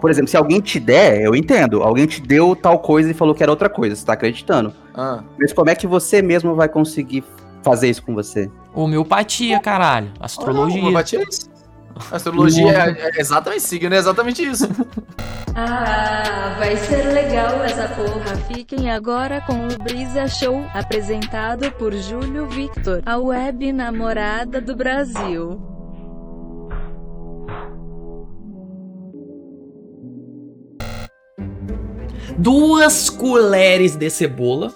por exemplo, se alguém te der, eu entendo. Alguém te deu tal coisa e falou que era outra coisa, você tá acreditando. Ah. Mas como é que você mesmo vai conseguir fazer isso com você? Homeopatia, caralho. Astrologia. Homeopatia é isso. Astrologia é, é exatamente signo, é exatamente isso. Ah, vai ser legal essa porra. Fiquem agora com o Brisa Show, apresentado por Júlio Victor, a web namorada do Brasil. Duas colheres de cebola,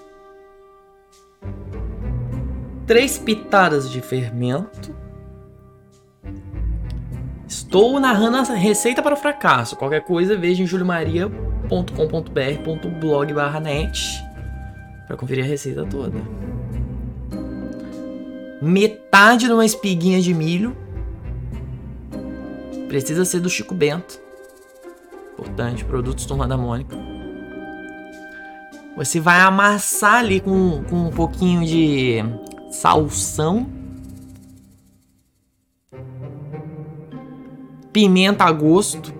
três pitadas de fermento. Estou narrando a receita para o fracasso. Qualquer coisa, veja em juliomaria.com.br.blog net para conferir a receita toda. Metade de uma espiguinha de milho. Precisa ser do Chico Bento. Importante, produtos Turma da Mônica. Você vai amassar ali com, com um pouquinho de salsão. Pimenta a gosto.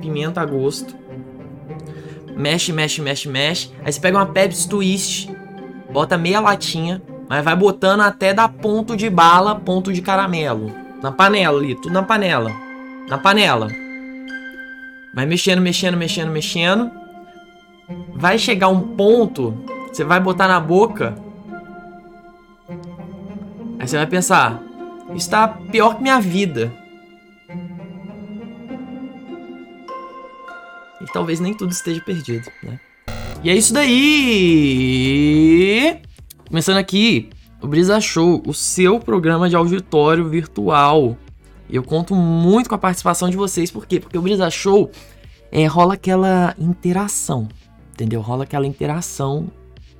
Pimenta a gosto. Mexe, mexe, mexe, mexe. Aí você pega uma Pepsi Twist. Bota meia latinha. Mas vai botando até dar ponto de bala, ponto de caramelo. Na panela ali, tudo na panela. Na panela. Vai mexendo, mexendo, mexendo, mexendo vai chegar um ponto, você vai botar na boca. Aí você vai pensar, está pior que minha vida. E talvez nem tudo esteja perdido, né? E é isso daí! Começando aqui, o Brisa Show, o seu programa de auditório virtual. E eu conto muito com a participação de vocês, por quê? Porque o Brisa Show é, rola aquela interação entendeu? Rola aquela interação.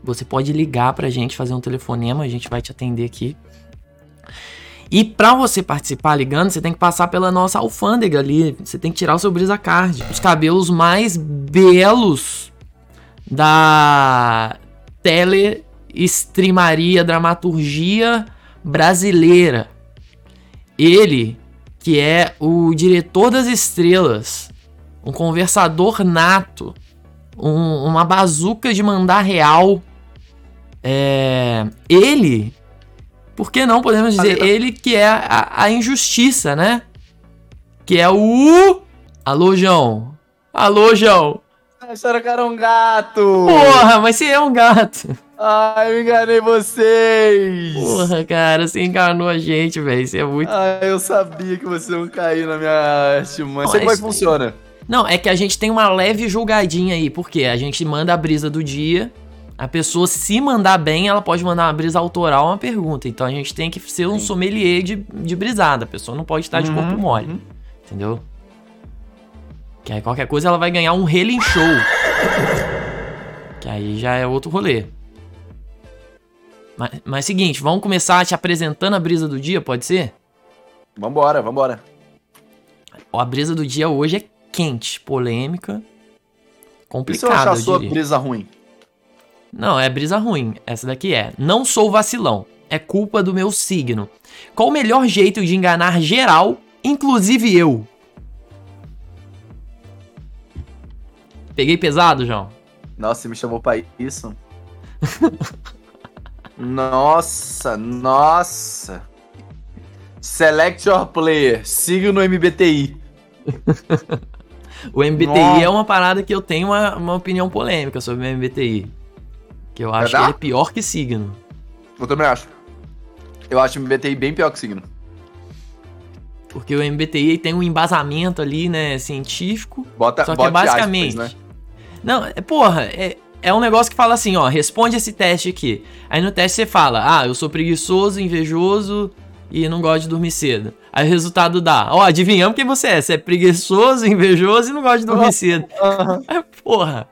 Você pode ligar pra gente, fazer um telefonema, a gente vai te atender aqui. E para você participar ligando, você tem que passar pela nossa alfândega ali. Você tem que tirar o seu brisa card. Os cabelos mais belos da teleestreamaria, dramaturgia brasileira. Ele, que é o diretor das estrelas, um conversador nato, um, uma bazuca de mandar real. É, ele, por que não podemos dizer ele que é a, a injustiça, né? Que é o. Alô, João. Alô, João. Acharam que era um gato. Porra, mas você é um gato. Ai, eu enganei vocês. Porra, cara, você enganou a gente, velho. Você é muito. Ai, eu sabia que você não cair na minha artimanha. Você como é que funciona? Não, é que a gente tem uma leve julgadinha aí, porque a gente manda a brisa do dia. A pessoa, se mandar bem, ela pode mandar uma brisa autoral, uma pergunta. Então a gente tem que ser um Sim. sommelier de, de brisada. A pessoa não pode estar de corpo uhum, mole. Uhum. Entendeu? Que aí qualquer coisa ela vai ganhar um Relin Show. Que aí já é outro rolê. Mas, mas seguinte, vamos começar te apresentando a brisa do dia, pode ser? Vambora, vambora. Ó, a brisa do dia hoje é quente, polêmica, complicada. E se eu achar a sua brisa ruim? Não, é brisa ruim. Essa daqui é. Não sou vacilão. É culpa do meu signo. Qual o melhor jeito de enganar geral, inclusive eu? Peguei pesado, João? Nossa, você me chamou pra isso? nossa, nossa. Select your player. Signo MBTI. O MBTI Nossa. é uma parada que eu tenho uma, uma opinião polêmica sobre o MBTI. Que eu acho que ele é pior que signo. Eu também acho. Eu acho o MBTI bem pior que signo. Porque o MBTI tem um embasamento ali, né, científico. Bota, só que é basicamente. Aspas, né? Não, é, porra, é, é um negócio que fala assim, ó, responde esse teste aqui. Aí no teste você fala, ah, eu sou preguiçoso, invejoso e não gosto de dormir cedo. Aí o resultado dá, ó, adivinhamos quem você é. Você é preguiçoso, invejoso e não gosta de dormir cedo. Uhum. porra.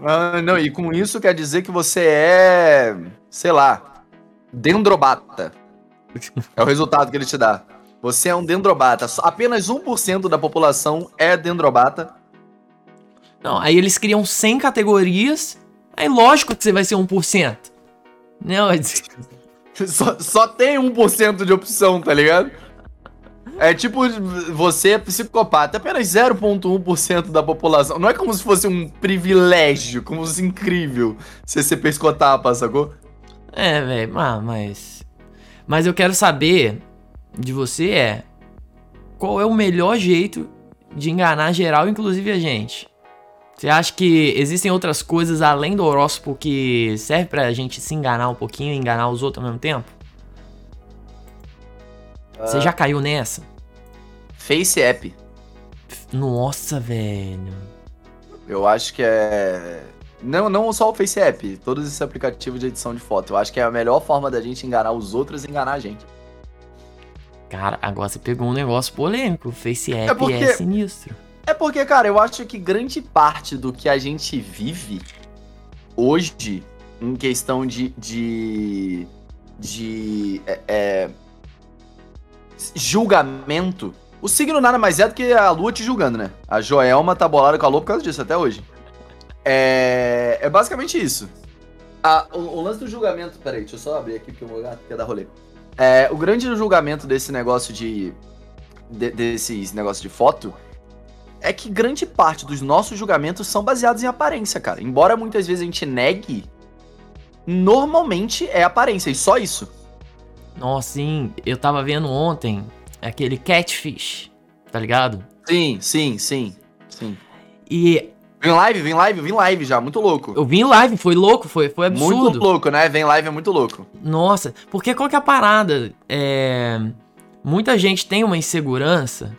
Ah, não, e com isso quer dizer que você é, sei lá, dendrobata. é o resultado que ele te dá. Você é um dendrobata. Apenas 1% da população é dendrobata. Não, aí eles criam 100 categorias. Aí lógico que você vai ser 1%. Não, só, só tem 1% de opção, tá ligado? É tipo, você é psicopata, apenas 0,1% da população. Não é como se fosse um privilégio, como se fosse incrível você ser pescotapa, sacou? É, velho, ah, mas. Mas eu quero saber de você é. Qual é o melhor jeito de enganar geral, inclusive a gente? Você acha que existem outras coisas além do horóscopo que serve pra gente se enganar um pouquinho e enganar os outros ao mesmo tempo? Você já caiu nessa? Face App. Nossa, velho. Eu acho que é. Não, não só o Face App, todos esses aplicativos de edição de foto. Eu acho que é a melhor forma da gente enganar os outros e enganar a gente. Cara, agora você pegou um negócio polêmico. O Face App é, porque- sinistro. É porque, cara, eu acho que grande parte do que a gente vive hoje, em questão de. de. de é, é, julgamento. O signo nada mais é do que a lua te julgando, né? A Joelma tá bolada com a lua por causa disso até hoje. É, é basicamente isso. A- o, o lance do julgamento. Peraí, deixa eu só abrir aqui porque o meu gato quer dar rolê. É, o grande julgamento desse negócio de. de- desses negócios de foto é que grande parte dos nossos julgamentos são baseados em aparência, cara. Embora muitas vezes a gente negue, normalmente é aparência, e só isso. Nossa, sim. Eu tava vendo ontem aquele Catfish, tá ligado? Sim, sim, sim, sim. E Vem live, vem live, vem live já, muito louco. eu vi em live, foi louco, foi, foi absurdo. Muito louco, né? Vem live é muito louco. Nossa, porque qual que é a parada? É... Muita gente tem uma insegurança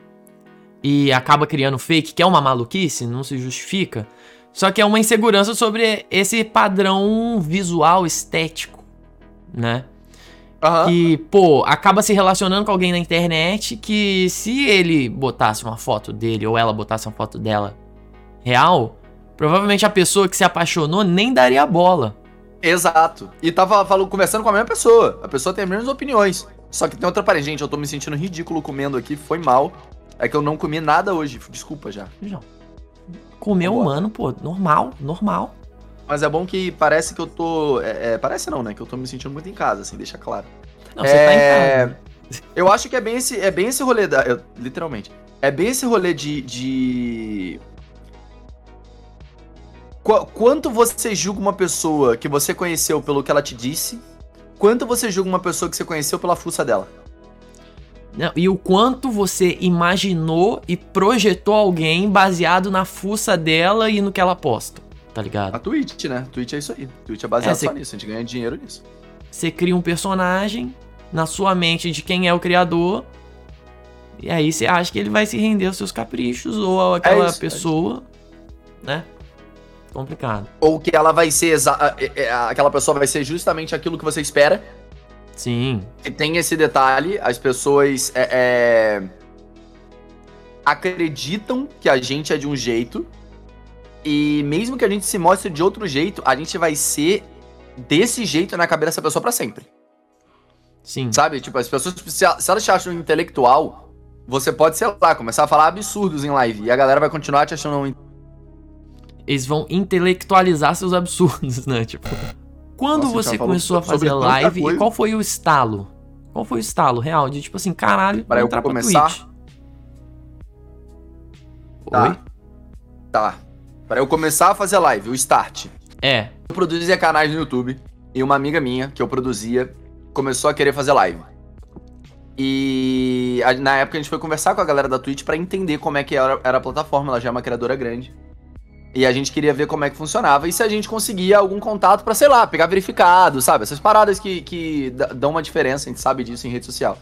e acaba criando fake, que é uma maluquice, não se justifica. Só que é uma insegurança sobre esse padrão visual estético, né? Aham. Que, pô, acaba se relacionando com alguém na internet que se ele botasse uma foto dele ou ela botasse uma foto dela real, provavelmente a pessoa que se apaixonou nem daria bola. Exato. E tava falando, conversando com a mesma pessoa. A pessoa tem as mesmas opiniões. Só que tem outra parede. Gente, eu tô me sentindo ridículo comendo aqui, foi mal. É que eu não comi nada hoje. Desculpa já. Não. Comer Vambora. humano, pô, normal, normal. Mas é bom que parece que eu tô. é, é, parece não, né? Que eu tô me sentindo muito em casa, assim, deixa claro. Não, você tá em É, casa. Eu acho que é bem esse, é bem esse rolê da. eu- literalmente. É bem esse rolê de. de... Qu- Quanto você julga uma pessoa que você conheceu pelo que ela te disse? Quanto você julga uma pessoa que você conheceu pela fuça dela? Não, e o quanto você imaginou e projetou alguém baseado na fuça dela e no que ela posta, tá ligado? A Twitch, né? Twitch é isso aí. Twitch é baseado É, você- só nisso. A gente ganha dinheiro nisso. Você cria um personagem na sua mente de quem é o criador. E aí você acha que ele vai se render aos seus caprichos ou aquela isso, é pessoa, né? Complicado. Ou que ela vai ser. é, é, Aquela pessoa vai ser justamente aquilo que você espera. Sim. E tem esse detalhe, as pessoas é, é, acreditam que a gente é de um jeito, e mesmo que a gente se mostre de outro jeito, a gente vai ser desse jeito na cabeça dessa pessoa pra sempre. Sim. Sabe? Tipo, as pessoas, se elas te acham intelectual, você pode, sei lá, começar a falar absurdos em live, e a galera vai continuar te achando um Eles vão intelectualizar seus absurdos, né? Tipo. Quando Nossa, você começou a fazer live, e qual foi o estalo? Qual foi o estalo real? De tipo assim, caralho, vou eu entrar pra começar? Twitch. Tá. Oi? Tá. Pra eu começar a fazer live, o start. É. Eu produzia canais no YouTube e uma amiga minha que eu produzia começou a querer fazer live. E na época a gente foi conversar com a galera da Twitch pra entender como é que era, era a plataforma, ela já é uma criadora grande. E a gente queria ver como é que funcionava e se a gente conseguia algum contato pra, sei lá, pegar verificado, sabe? Essas paradas que, que dão uma diferença, a gente sabe disso em rede social.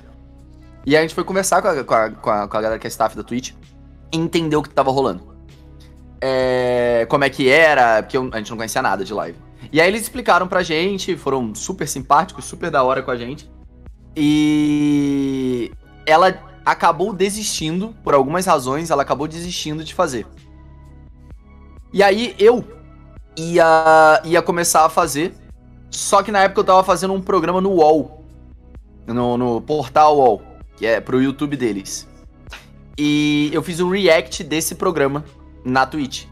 E a gente foi conversar com a, com a, com a, com a galera que é staff da Twitch e entender o que tava rolando. É, como é que era, porque a gente não conhecia nada de live. E aí eles explicaram pra gente, foram super simpáticos, super da hora com a gente. E ela acabou desistindo, por algumas razões, ela acabou desistindo de fazer. E aí eu ia, ia começar a fazer, só que na época eu tava fazendo um programa no UOL, no, no portal UOL, que é pro YouTube deles. E eu fiz um react desse programa na Twitch.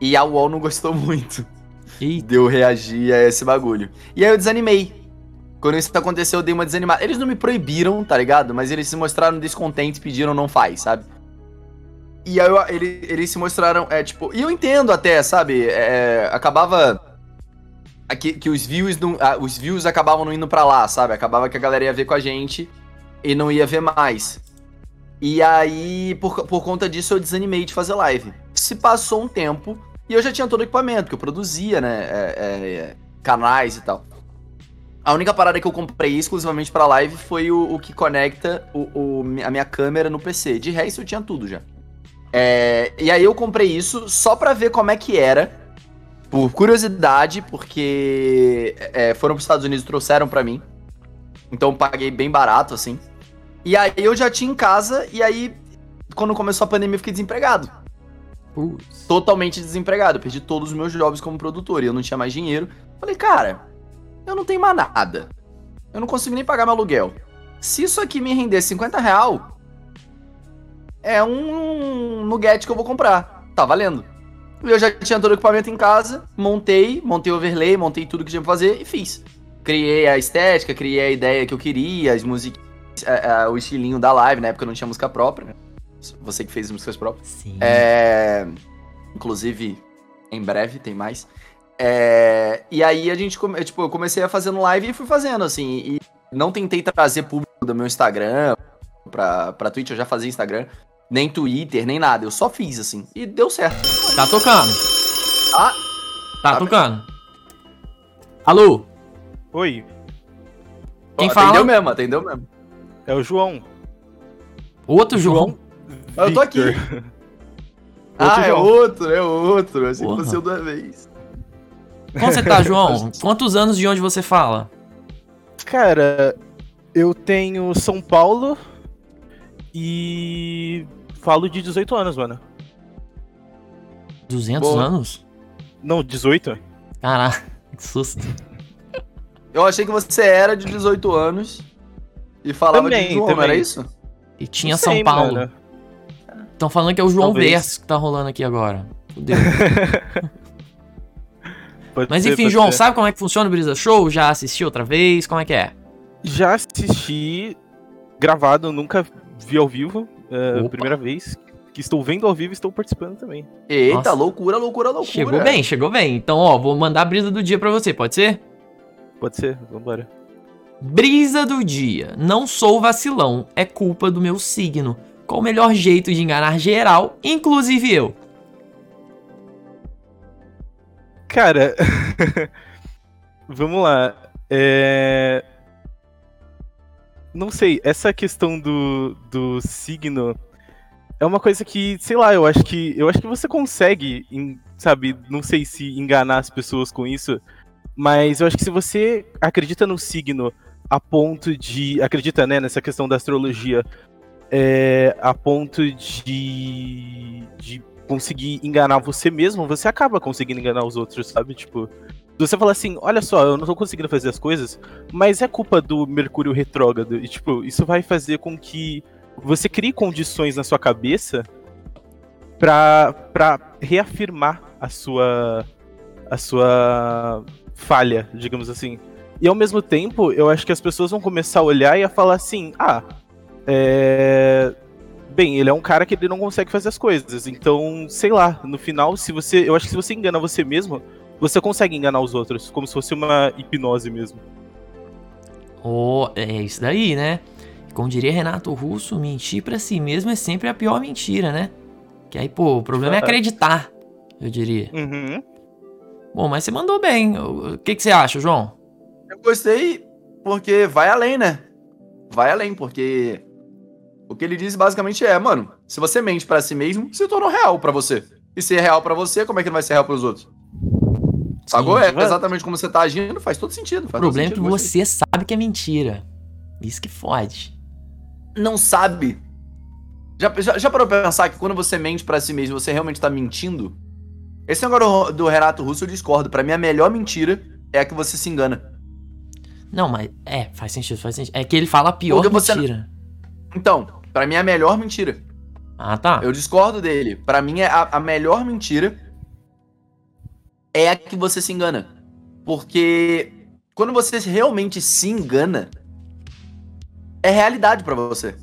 E a UOL não gostou muito E de eu reagir a esse bagulho. E aí eu desanimei. quando isso aconteceu, eu dei uma desanimada. Eles não me proibiram, tá ligado? Mas eles se mostraram descontentes, pediram não faz, sabe? E aí ele- eles se mostraram, é, tipo... E eu entendo até, sabe? É, acabava... Que, que os views não, ah, os views acabavam não indo pra lá, sabe? Acabava que a galera ia ver com a gente e não ia ver mais. E aí, por, por conta disso, eu desanimei de fazer live. Se passou um tempo e eu já tinha todo o equipamento, que eu produzia, né? é, é, canais e tal. A única parada que eu comprei exclusivamente pra live foi o, o que conecta o, o- a minha câmera no PC. De resto, eu tinha tudo já. É, e aí eu comprei isso só pra ver como é que era. Por curiosidade, porque é, foram pros Estados Unidos e trouxeram pra mim. Então paguei bem barato, assim. E aí eu já tinha em casa, e aí, quando começou a pandemia, eu fiquei desempregado. Putz. Totalmente desempregado. Eu perdi todos os meus jobs como produtor e eu não tinha mais dinheiro. Falei, cara, eu não tenho mais nada. Eu não consigo nem pagar meu aluguel. Se isso aqui me render 50 real, é um nugget que eu vou comprar. Tá valendo. E Eu já tinha todo o equipamento em casa, montei, montei o overlay, montei tudo que tinha pra fazer e fiz. Criei a estética, criei a ideia que eu queria, as músicas, o estilinho da live, na época eu não tinha música própria, né? Você que fez as músicas próprias. Sim. É, inclusive, em breve tem mais. É, e aí a gente, come- tipo, eu comecei a fazendo live e fui fazendo, assim. E não tentei trazer público do meu Instagram pra, pra Twitch, eu já fazia Instagram. Nem Twitter, nem nada. Eu só fiz, assim. E deu certo. Tá tocando. Ah, Tá Tá tocando. Alô? Oi, Quem ó, fala? Atendeu mesmo, atendeu mesmo. é o João. Outro João. Eu tô aqui. Ah, é João. outro, é outro. Eu achei que Porra. fosse o da vez. Como você tá, João? Quantos anos de onde você fala? Cara, eu tenho São Paulo e falo de 18 anos, mano. 200 Boa. anos? Não, 18? Caraca, que susto. Eu achei que você era de 18 anos e falava Também, de João, também. era isso? E tinha sei, São Paulo. Estão falando que é o João Talvez. Verso que tá rolando aqui agora. Fudeu. Mas ser, enfim, João, ser. sabe como é que funciona o Brisa Show? Já assistiu outra vez? Como é que é? Já assisti gravado, nunca vi ao vivo. É, primeira vez que estou vendo ao vivo e estou participando também. Eita, Nossa. loucura, loucura, loucura. Chegou bem, chegou bem. Então, ó, vou mandar a brisa do dia pra você, pode ser? Pode ser? Vambora. Brisa do dia. Não sou vacilão, é culpa do meu signo. Qual o melhor jeito de enganar geral, inclusive eu? Cara, vamos lá. É... Não sei, essa questão do, do signo é uma coisa que, sei lá, eu acho que eu acho que você consegue, sabe, não sei se enganar as pessoas com isso, mas eu acho que se você acredita no signo a ponto de, acredita, né, nessa questão da astrologia, é, a ponto de, de conseguir enganar você mesmo, você acaba conseguindo enganar os outros, sabe? Tipo, você fala assim, olha só, eu não tô conseguindo fazer as coisas, mas é culpa do Mercúrio retrógrado. E, tipo, isso vai fazer com que você crie condições na sua cabeça pra, pra reafirmar a sua, a sua falha, digamos assim. E ao mesmo tempo, eu acho que as pessoas vão começar a olhar e a falar assim, ah, é... Bem, ele é um cara que ele não consegue fazer as coisas. Então, sei lá, no final, se você. Eu acho que se você engana você mesmo, você consegue enganar os outros, como se fosse uma hipnose mesmo. Oh, é isso daí, né? Como diria Renato Russo, mentir pra si mesmo é sempre a pior mentira, né? Que aí, pô, o problema é acreditar, eu diria. Uhum. Bom, mas você mandou bem. O o que, que você acha, João? Eu gostei porque vai além, né? Vai além, porque o que ele disse basicamente é, mano, se você mente pra si mesmo, se tornou real pra você. E se é real pra você, como é que não vai ser real pros outros? É exato. exatamente como você tá agindo, faz todo sentido. O Faz problema é que sentido, gostei. você sabe que é mentira. Isso que fode. não sabe. Já, já, já parou pra pensar que quando você mente pra si mesmo, você realmente tá mentindo? Esse negócio do, Renato Russo eu discordo. Pra mim, a melhor mentira é a que você se engana. Não, mas é, faz sentido, faz sentido. É que ele fala a pior Porque você- mentira. Então, pra mim é a melhor mentira. Ah, tá. Eu discordo dele. Pra mim, é a, a melhor mentira é a que você se engana. Porque quando você realmente se engana, é realidade pra você.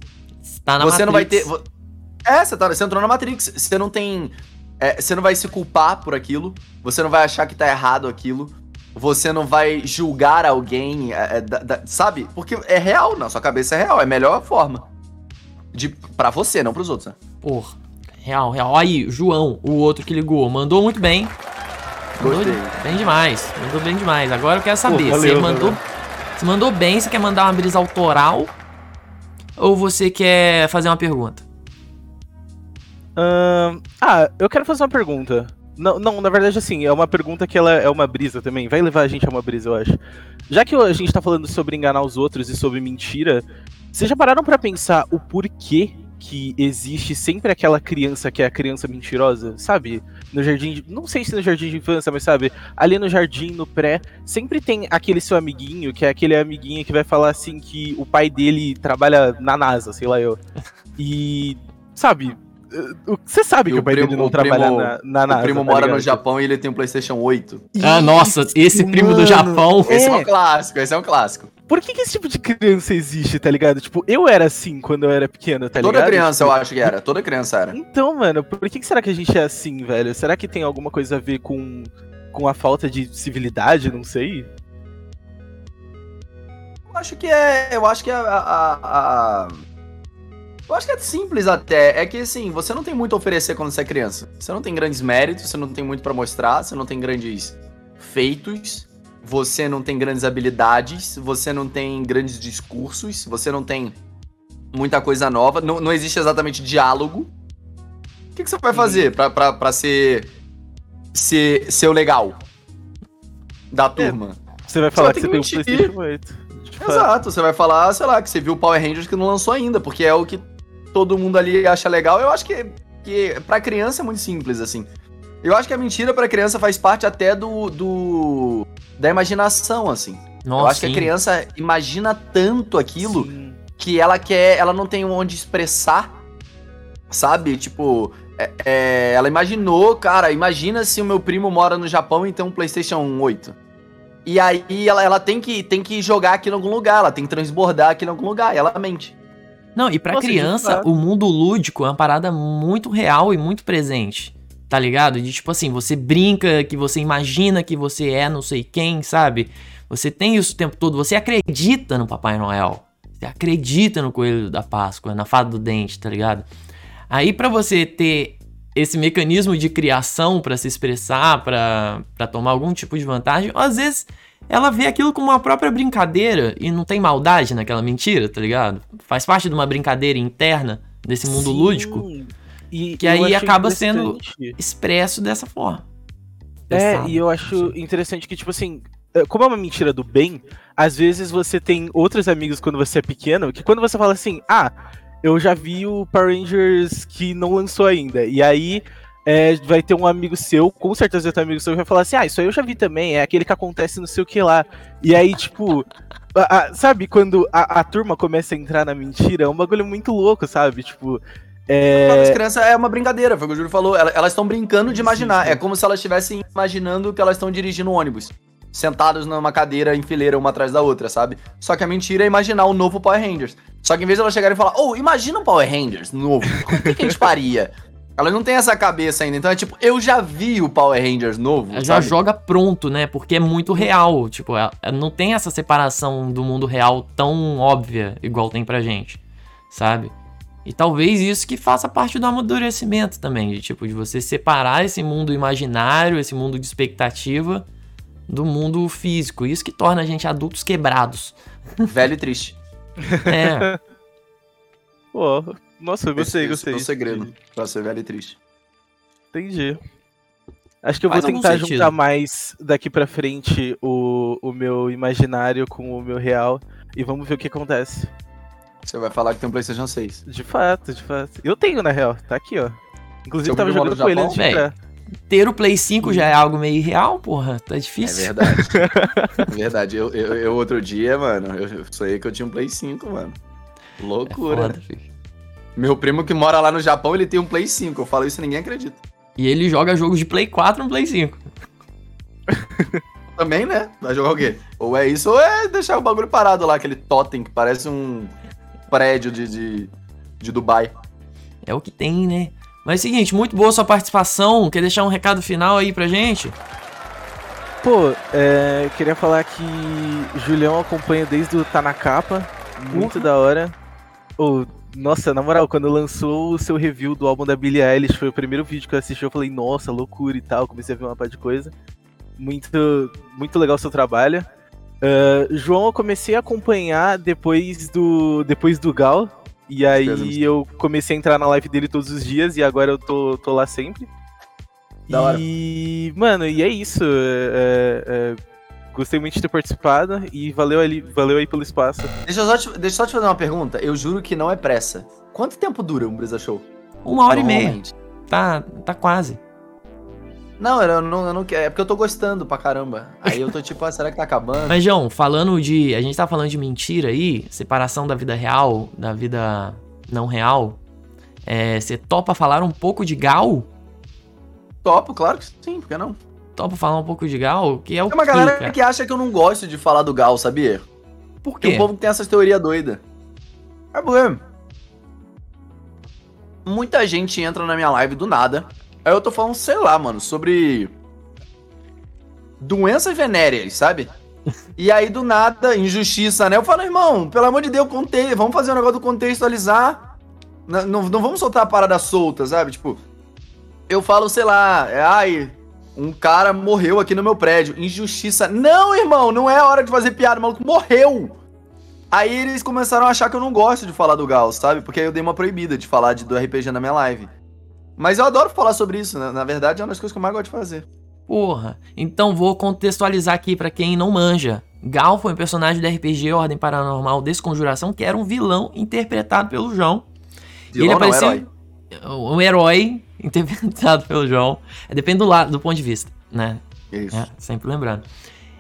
Tá na você não vai Matrix. ter. É, você, tá, você entrou na Matrix. Você não tem. é, você não vai se culpar por aquilo. Você não vai achar que tá errado aquilo. Você não vai julgar alguém. é, é, da- da- sabe? Porque é real, na sua cabeça é real. É a melhor forma. De, pra você, não pros outros, né? Porra, real, real. Aí, João, o outro que ligou, mandou muito bem. Mandou Gostei. bem demais. Mandou bem demais. Agora eu quero saber, Pô, você valeu, mandou, valeu. você mandou bem, você quer mandar uma brisa autoral ou você quer fazer uma pergunta? Ah, eu quero fazer uma pergunta. Não, não, na verdade, assim, é uma pergunta que ela é uma brisa também. Vai levar a gente a uma brisa, eu acho. Já que a gente tá falando sobre enganar os outros e sobre mentira, vocês já pararam pra pensar o porquê que existe sempre aquela criança que é a criança mentirosa, sabe? No jardim, de, não sei se no jardim de infância, mas sabe, ali no jardim, no pré, sempre tem aquele seu amiguinho, que é aquele amiguinho que vai falar assim que o pai dele trabalha na NASA, sei lá eu. E, sabe, uh, você sabe E que o pai primo- dele não trabalha primo- na, na NASA. o primo tá mora no ligado? Japão e ele tem um PlayStation 8. Ah, nossa, esse primo do mano, Japão. Esse é, É. um clássico, esse é um clássico. Por que, que esse tipo de criança existe, tá ligado? Tipo, eu era assim quando eu era pequeno, tá Toda ligado? criança, Tipo, eu acho que era. Toda criança era. Então, mano, por que, que será que a gente é assim, velho? Será que tem alguma coisa a ver com, com a falta de civilidade? Não sei. Eu acho que é. Eu acho que é a. a- a- Eu acho que é simples até. É que assim, você não tem muito a oferecer quando você é criança. Você não tem grandes méritos, você não tem muito pra mostrar, você não tem grandes feitos, você não tem grandes habilidades, você não tem grandes discursos, você não tem muita coisa nova, não, não existe exatamente diálogo. O que, que você vai fazer pra, pra, pra ser, ser. ser o legal da turma? Você vai falar Só que tem você que tem um mentir. PlayStation 8. De fato. Exato, você vai falar, sei lá, que você viu o Power Rangers que não lançou ainda, porque é o que todo mundo ali acha legal. Eu acho que, que pra criança é muito simples, assim. Eu acho que a mentira pra criança faz parte até do. do da imaginação, assim. Nossa, eu acho que a sim. criança imagina tanto aquilo Sim. que ela quer. Ela não tem onde expressar, sabe? Tipo. é- é, ela imaginou, cara, imagina se o meu primo mora no Japão e tem um PlayStation 8. E aí ela, ela tem, que, tem que jogar aqui em algum lugar, ela tem que transbordar aqui em algum lugar, e ela mente. Não, e pra Nossa, criança, fato. o mundo lúdico é uma parada muito real e muito presente. Tá ligado? De tipo assim, você brinca, que você imagina que você é não sei quem, sabe? Você tem isso o tempo todo, você acredita no Papai Noel. Você acredita no Coelho da Páscoa, na Fada do Dente, tá ligado? Aí pra você ter esse mecanismo de criação pra se expressar, pra pra tomar algum tipo de vantagem, às vezes ela vê aquilo como uma própria brincadeira e não tem maldade naquela mentira, tá ligado? Faz parte de uma brincadeira interna desse mundo Sim. lúdico E Que aí acaba sendo- expresso dessa forma. É, Dessa- e eu acho interessante que, tipo assim, é, como é uma mentira do bem, às vezes você tem outros amigos quando você é pequeno, que quando você fala assim, ah, eu já vi o Power Rangers que não lançou ainda, e aí é, vai ter um amigo seu, com certeza vai ter um amigo seu que vai falar assim, ah, isso aí eu já vi também, é aquele que acontece não sei o que lá. E aí, tipo, a- a- sabe, quando a, a turma começa a entrar na mentira, é um bagulho muito louco, sabe? Tipo, As é. crianças é uma brincadeira, foi o que o Júlio falou. Ela- Elas estão brincando de imaginar. Sim, sim. É como se elas estivessem imaginando que elas estão dirigindo um ônibus. Sentados numa cadeira em fileira, uma atrás da outra, sabe? Só que a mentira é imaginar o novo Power Rangers. Só que em vez de elas chegarem e falar, oh, imagina um Power Rangers novo, o que, que a gente faria? Elas não têm essa cabeça ainda. Então é tipo, eu já vi o Power Rangers novo. Ela já joga pronto, né? Porque é muito real. Tipo, ela- ela não tem essa separação do mundo real tão óbvia igual tem pra gente, sabe? E talvez isso que faça parte do amadurecimento também, de tipo, de você separar esse mundo imaginário, esse mundo de expectativa do mundo físico. Isso que torna a gente adultos quebrados. Velho e triste. É, Pô, nossa, eu gostei, Esse- esse gostei. É o segredo pra ser velho e triste. Entendi. Acho que eu vou Faz algum tentar sentido. juntar mais daqui pra frente o, o meu imaginário com o meu real e vamos ver o que acontece. Você vai falar que tem um PlayStation 6. De fato, de fato. Eu tenho, na real, tá aqui, ó. Inclusive, Seu eu tava jogando com ele Japão? antes de entrar. ter o Play 5 já é algo meio irreal, porra. Tá É difícil. verdade. é verdade. Eu, eu, eu outro dia, mano, eu, eu sonhei que eu tinha um Play 5, mano. É Loucura. foda, filho. Meu primo que mora lá no Japão, ele tem um Play 5. Eu falo isso e ninguém acredita. E ele joga jogos de Play 4 no Play 5. Também, né? Vai jogar o quê? Ou é isso, ou é deixar o bagulho parado lá, aquele totem que parece um prédio de, de, de Dubai. É o que tem, né? Mas é o seguinte, muito boa sua participação. Quer deixar um recado final aí pra gente? Pô, é, queria falar que Julião acompanha desde o Tá na Capa. Muito da hora. Ô, nossa, na moral, quando lançou o seu review do álbum da Billie Eilish, foi o primeiro vídeo que eu assisti, eu falei, nossa, loucura e tal, comecei a ver uma par de coisa. Muito, muito legal o seu trabalho. Ah, João, eu comecei a acompanhar depois do, depois do Gal, e aí eu comecei a entrar na live dele todos os dias, e agora eu tô, tô lá sempre. Da hora. E, mano, e é isso. é, é, gostei muito de ter participado e valeu, ali, valeu aí pelo espaço. Deixa eu, só te, deixa eu só te fazer uma pergunta. Eu juro que não é pressa. Quanto tempo dura um Brisa Show? Uma hora e meia. Tá, tá quase. Não, eu não, eu não quero. É porque eu tô gostando pra caramba. Aí eu tô tipo, ah, será que tá acabando? Mas, João, falando de. A gente tá falando de mentira aí, separação da vida real, da vida não real. É, você topa falar um pouco de Gal? Topo, claro que sim, por que não? Topa falar um pouco de Gal? Que é o Tem uma quê, galera cara? que acha que eu não gosto de falar do Gal, sabia? Por Tem quê? um povo que tem essas teorias doidas. É porque muita gente entra na minha live do nada. Aí eu tô falando, sei lá, mano, sobre doenças venéreas, sabe? E aí do nada, injustiça, né? Eu falo, irmão, pelo amor de Deus, conte... vamos fazer um negócio do contextualizar. Não, não, não vamos soltar a parada solta, sabe? Tipo, eu falo, sei lá, é, ai, um cara morreu aqui no meu prédio. Injustiça. Não, irmão, não é hora de fazer piada, o maluco morreu. Aí eles começaram a achar que eu não gosto de falar do Gauss, sabe? Porque aí eu dei uma proibida de falar de, do RPG na minha live. Mas eu adoro falar sobre isso, né? Na verdade, é uma das coisas que eu mais gosto de fazer. Porra. Então vou contextualizar aqui pra quem não manja. Gal foi um personagem do RPG Ordem Paranormal Desconjuração, que era um vilão interpretado pelo João. E ele Vilão não, apareceu herói. um herói interpretado pelo João. É, Depende do lado, do ponto de vista, né? Isso. É, sempre lembrando.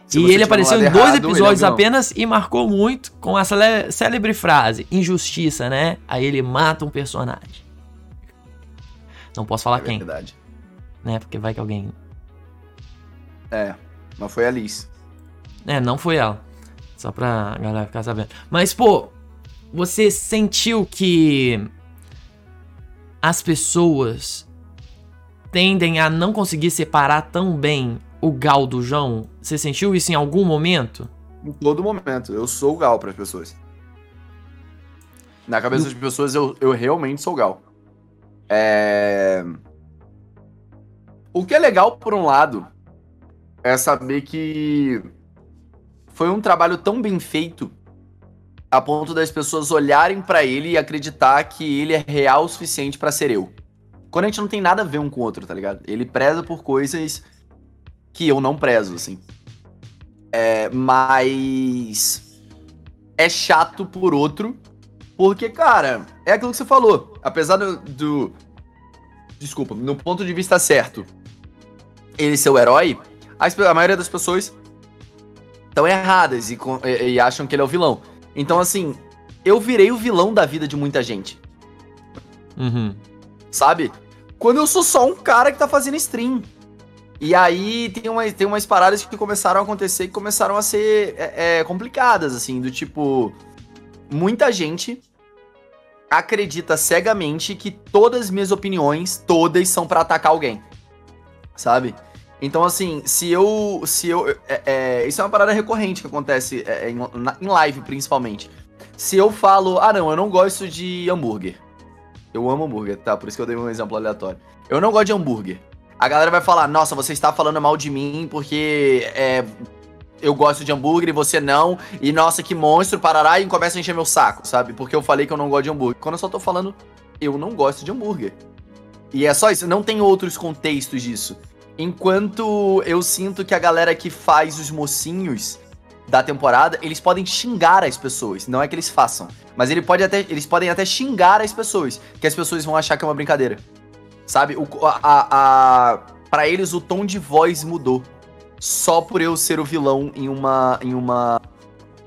Se e ele apareceu em dois errado, é episódios vilão. apenas e marcou muito com a célebre frase: injustiça, né? Aí ele mata um personagem. Não posso falar É quem, verdade. né? Porque vai que alguém. É, mas foi a Liz. É, não foi ela. Só pra galera ficar sabendo. Mas, pô, você sentiu que as pessoas tendem a não conseguir separar tão bem o Gal do João? Você sentiu isso em algum momento? Em todo momento. Eu sou o Gal para as pessoas. Na cabeça das pessoas, eu, eu realmente sou o Gal. É... O que é legal, por um lado, é saber que foi um trabalho tão bem feito a ponto das pessoas olharem pra ele e acreditar que ele é real o suficiente pra ser eu. Quando a gente não tem nada a ver um com o outro, tá ligado? Ele preza por coisas que eu não prezo, assim. É, mas é chato por outro, porque, cara, é aquilo que você falou. Apesar do, do- desculpa, no ponto de vista certo, ele ser o herói, a maioria das pessoas estão erradas e, e- e acham que ele é o vilão. Então, assim, eu virei o vilão da vida de muita gente, Uhum. sabe? Quando eu sou só um cara que tá fazendo stream. E aí tem, uma, tem umas paradas que começaram a acontecer que começaram a ser é, é, complicadas, assim, do tipo. Muita gente acredita cegamente que todas as minhas opiniões, todas são pra atacar alguém. Sabe? Então, assim, se eu. Se eu. é, é, isso é uma parada recorrente que acontece é, em, na- em live, principalmente. Se eu falo, ah não, eu não gosto de hambúrguer. Eu amo hambúrguer, tá? Por isso que eu dei um exemplo aleatório. Eu não gosto de hambúrguer. A galera vai falar, nossa, você está falando mal de mim porque é, eu gosto de hambúrguer e você não. E nossa, que monstro, parará, e começa a encher meu saco, sabe? Porque eu falei que eu não gosto de hambúrguer. Quando eu só tô falando, eu não gosto de hambúrguer. E é só isso, não tem outros contextos disso. Enquanto eu sinto que a galera que faz os mocinhos da temporada, eles podem xingar as pessoas. Não é que eles façam. Mas ele pode até, eles podem até xingar as pessoas. Que as pessoas vão achar que é uma brincadeira. Sabe? O, a, a, pra eles, o tom de voz mudou. Só por eu ser o vilão em uma, em uma,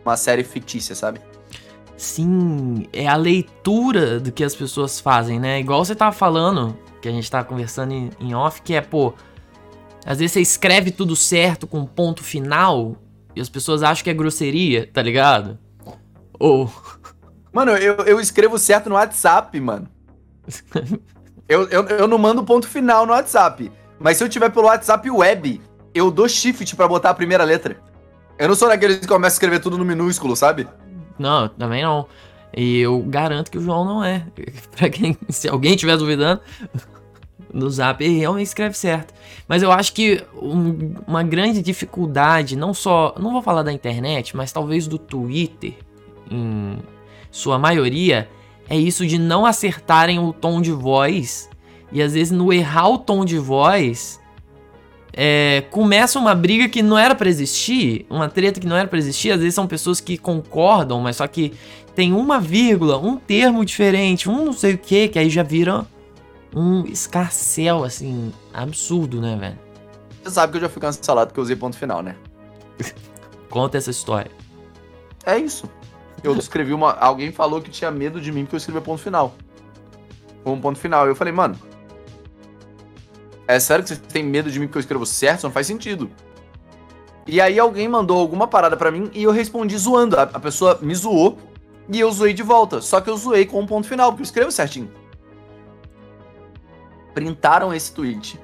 uma série fictícia, sabe? Sim, é a leitura do que as pessoas fazem, né? Igual você tava falando, que a gente tava conversando em, em off, que é, pô, Às vezes você escreve tudo certo com ponto final e as pessoas acham que é grosseria, tá ligado? Ou. Mano, eu, eu escrevo certo no WhatsApp, mano. Eu, eu, eu não mando ponto final no WhatsApp. Mas se eu tiver pelo WhatsApp web, eu dou shift pra botar a primeira letra. Eu não sou daqueles que começa a escrever tudo no minúsculo, sabe? Não, também não. E eu garanto que o João não é. Pra quem, se alguém estiver duvidando, no Zap ele realmente escreve certo. Mas eu acho que um- uma grande dificuldade, não só, não vou falar da internet, mas talvez do Twitter, em sua maioria, é isso de não acertarem o tom de voz. E às vezes no errar o tom de voz, é, começa uma briga que não era pra existir, uma treta que não era pra existir. Às vezes são pessoas que concordam, mas só que tem uma vírgula, um termo diferente, um não sei o que, que aí já vira um escarcel, assim, absurdo, né, velho? Você sabe que eu já fui cancelado porque eu usei ponto final, né? Conta essa história. É isso. Eu escrevi uma. Alguém falou que tinha medo de mim porque eu escrevi ponto final. Com um ponto final. Eu falei, mano. É sério que vocês têm medo de mim porque eu escrevo certo? Isso não faz sentido. E aí alguém mandou alguma parada pra mim e eu respondi zoando. A, a pessoa me zoou e eu zoei de volta. Só que eu zoei com um ponto final, porque eu escrevo certinho. Printaram esse tweet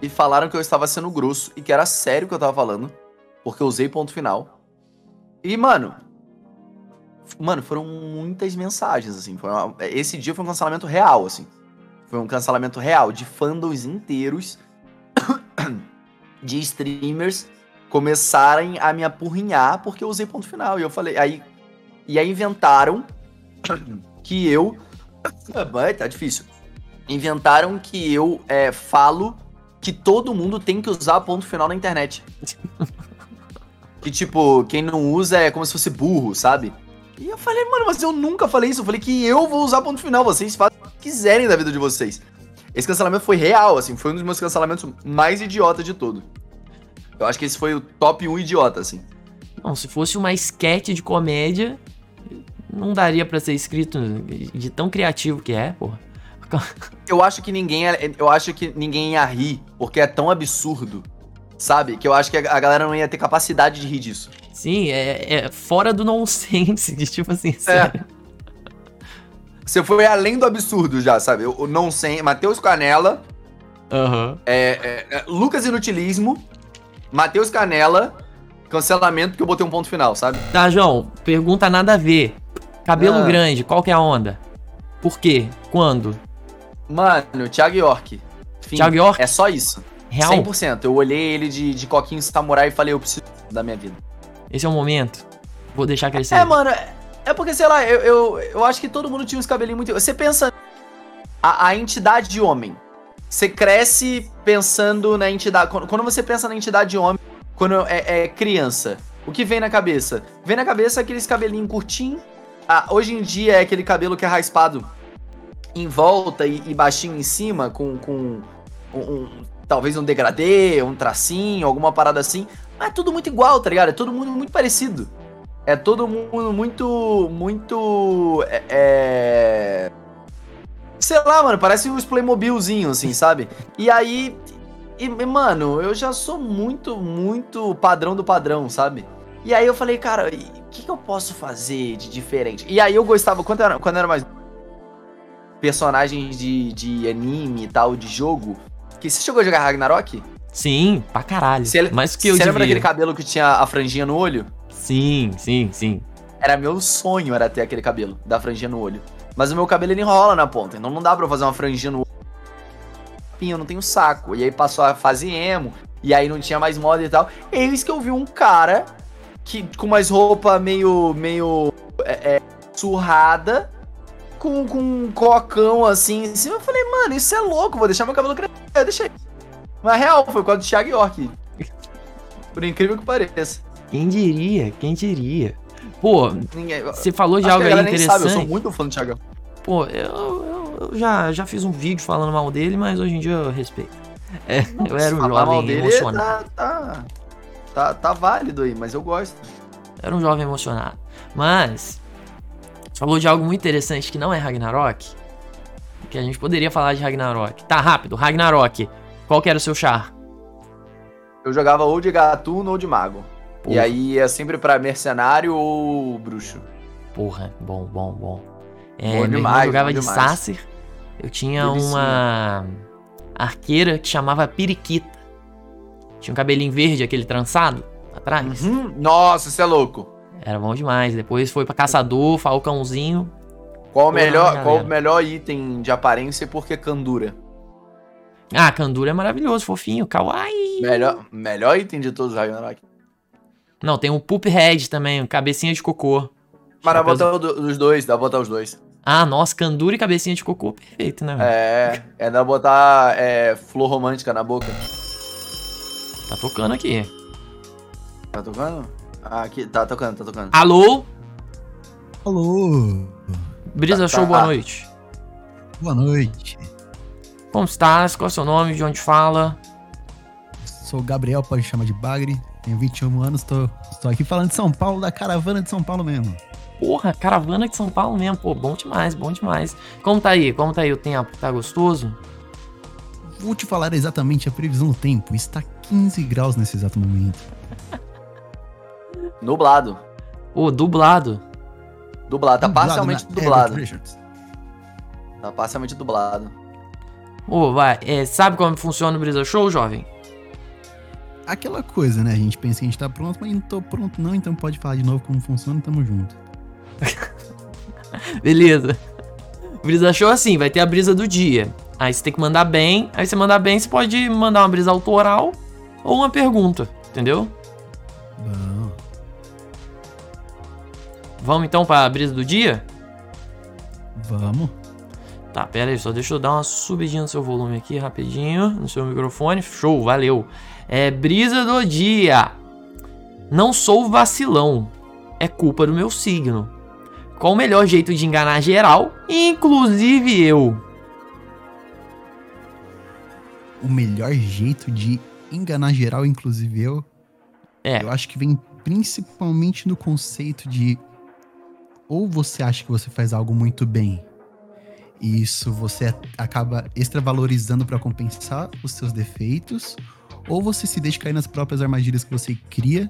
e falaram que eu estava sendo grosso e que era sério o que eu tava falando, porque eu usei ponto final. E, mano, Mano, foram muitas mensagens, assim. Uma- Esse dia foi um cancelamento real, assim. Foi um cancelamento real de fandoms inteiros de streamers começarem a me apurrinhar porque eu usei ponto final. E eu falei. Aí, e aí inventaram que eu. Tá difícil. Inventaram que eu é, falo que todo mundo tem que usar ponto final na internet. que tipo, quem não usa é como se fosse burro, sabe? E eu falei, mano, mas eu nunca falei isso. Eu falei que eu vou usar ponto final. Vocês fazem quiserem da vida de vocês. Esse cancelamento foi real, assim. Foi um dos meus cancelamentos mais idiotas de todo. Eu acho que esse foi o top 1 idiota, assim. Não, se fosse uma sketch de comédia, não daria pra ser escrito de tão criativo que é, porra. Eu acho que ninguém. Eu acho que ninguém ia rir, porque é tão absurdo. Sabe? Que eu acho que a galera não ia ter capacidade de rir disso. Sim, é, é fora do nonsense, de tipo assim, sério. Você foi além do absurdo já, sabe? O não sem. Matheus Canela, Aham. é, é, é, Lucas Inutilismo, Matheus Canela, cancelamento que eu botei um ponto final, sabe? Tá, João, pergunta nada a ver. Cabelo Ah. grande, qual que é a onda? Por quê? Quando? Mano, Thiago York. Fim. Thiago York? É só isso. Real? 100%. Eu olhei ele de, de coquinho samurai e falei, eu preciso da minha vida. Esse é o momento. Vou deixar crescer. É, mano, é porque, sei lá, eu, eu, eu acho que todo mundo tinha uns cabelinhos muito. Você pensa. A, a entidade de homem. Você cresce pensando na entidade. Quando, quando você pensa na entidade de homem, quando é, é criança, o que vem na cabeça? Vem na cabeça aqueles cabelinhos curtinhos. Ah, hoje em dia é aquele cabelo que é raspado em volta e, e baixinho em cima, com, com um, um- talvez um degradê, um tracinho, alguma parada assim. Mas é tudo muito igual, tá ligado? É todo mundo muito parecido. É todo mundo muito. Muito. É. é- Sei lá, mano, parece uns Playmobilzinho, assim, sabe? E aí. E, mano, eu já sou muito, muito padrão do padrão, sabe? E aí eu falei, cara, o que, que eu posso fazer de diferente? E aí eu gostava, quando eu era, quando eu era mais. Personagens de, de anime e tal, de jogo. Que você chegou a jogar Ragnarok? Sim, pra caralho. Você- Mais que eu Você lembra devia. daquele cabelo que tinha a franjinha no olho? Sim, sim, sim. Era meu sonho era ter aquele cabelo, da franjinha no olho. Mas o meu cabelo ele enrola na ponta, então não dá pra fazer uma franjinha no olho. Eu não tenho saco. E aí passou a fase emo, e aí não tinha mais moda e tal. Eis que eu vi um cara que com umas roupas meio. meio. É, é, surrada, com, com um cocão assim em cima. Eu falei, mano, isso é louco, vou deixar meu cabelo crescer. Eu deixei. Mas real, foi por causa do Thiago York. Por incrível que pareça. Quem diria? Quem diria? Pô, Ninguém. você falou de algo aí nem sabe, eu sou interessante. muito fã do Thiagão. Pô, eu, eu- eu já, já fiz um vídeo falando mal dele, mas hoje em dia eu respeito. É, eu era um jovem emocionado. Tá, tá, tá, tá válido aí, mas eu gosto. Era um jovem emocionado. Mas, você falou de algo muito interessante que não é Ragnarok. Que a gente poderia falar de Ragnarok. Tá, rápido, Ragnarok. Qual que era o seu char? Eu jogava ou de gatuno ou de mago. E Porra. aí é sempre pra mercenário ou bruxo. Porra, bom, bom, bom. É, Bom meu irmão demais, jogava bom de demais. Sacer. Eu tinha Delicinha. uma arqueira que chamava Periquita. Tinha um cabelinho verde, aquele trançado, atrás. Uhum. Nossa, você é louco. Era bom demais. Depois foi pra caçador, falcãozinho. Qual o melhor, qual o melhor item de aparência e por que candura? Ah, Candura é maravilhoso, fofinho, kawaii. Melhor, melhor item de todos os Ragnarok. Não, tem um Poop Head também, um cabecinha de cocô. Mas dá o os dois, dá pra botar os dois. Ah, nossa, Candura e cabecinha de cocô, perfeito, né? velho? É, é dá pra botar é, flor romântica na boca. Tá tocando aqui. Tá tocando? Ah, aqui, tá tocando, tá tocando. Alô? Alô, Brisa Tá, Show, tá. boa noite. boa noite. Como estás? Qual é o seu nome? De onde fala? Sou o Gabriel, pode chamar de Bagre. Tenho 21 anos, tô, estou aqui falando de São Paulo, da caravana de São Paulo mesmo. Porra, caravana de São Paulo mesmo. Pô, bom demais, bom demais. Como tá aí? Como tá aí o tempo? Tá gostoso? Vou te falar exatamente a previsão do tempo. Está 15 graus nesse exato momento. Nublado. Ô, dublado. Dublado, tá Dublado parcialmente na dublado. Tá parcialmente dublado. Ô, vai. é, sabe como funciona o Brisa Show, jovem? Aquela coisa, né? A gente pensa que a gente tá pronto, mas não tô pronto não, então pode falar de novo como funciona, tamo junto. Beleza. Brisa Show assim, vai ter a brisa do dia. Aí você tem que mandar bem. Aí você mandar bem, você pode mandar uma brisa autoral ou uma pergunta, entendeu? Bom, Vamos então pra brisa do dia? vamos. Tá, pera aí, só deixa eu dar uma subidinha no seu volume aqui rapidinho, no seu microfone. Show, valeu. É brisa do dia. Não sou vacilão. É culpa do meu signo. Qual o melhor jeito de enganar geral, inclusive eu? O melhor jeito de enganar geral, inclusive eu, É, eu acho que vem principalmente no conceito de ou você acha que você faz algo muito bem e isso você acaba extravalorizando para compensar os seus defeitos, ou você se deixa cair nas próprias armadilhas que você cria.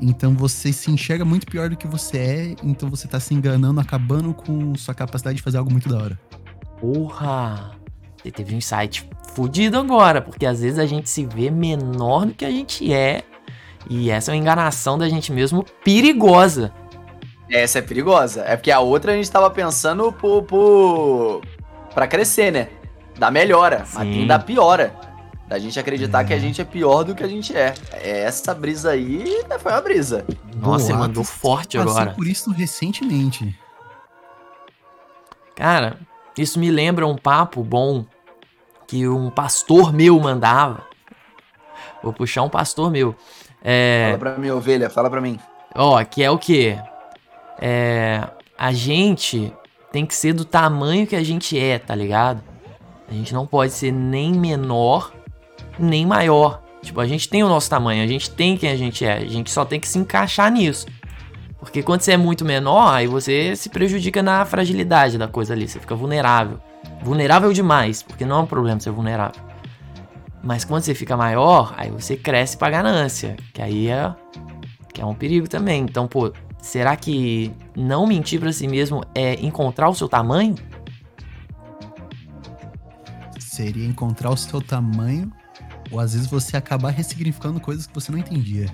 Então você se enxerga muito pior do que você é, então você tá se enganando, acabando com sua capacidade de fazer algo muito da hora. porra. Você teve um insight fudido agora, porque às vezes a gente se vê menor do que a gente é. E essa é uma enganação da gente mesmo perigosa. Essa é perigosa. É porque a outra a gente tava pensando por, por... pra crescer, né? Da melhora. Mas Sim. tem da piora. Da gente acreditar que a gente é pior do que a gente é. Essa brisa aí né, foi uma brisa. Nossa, você Boatos mandou forte Passei agora. por isso recentemente. Cara, isso me lembra um papo bom que um pastor meu mandava. Vou puxar um pastor meu. É, Fala pra mim, ovelha, fala pra mim. ó, que é o quê? É, a gente tem que ser do tamanho que a gente é, tá ligado? A gente não pode ser nem menor, nem maior. Tipo, a gente tem o nosso tamanho, a gente tem quem a gente é, a gente só tem que se encaixar nisso. Porque quando você é muito menor, aí você se prejudica na fragilidade da coisa ali, você fica vulnerável. Vulnerável demais, porque não é um problema ser vulnerável. Mas quando você fica maior, aí você cresce pra ganância, que aí é que é um perigo também. Então, pô, será que não mentir pra si mesmo é encontrar o seu tamanho? Seria encontrar o seu tamanho, ou às vezes você acabar ressignificando coisas que você não entendia.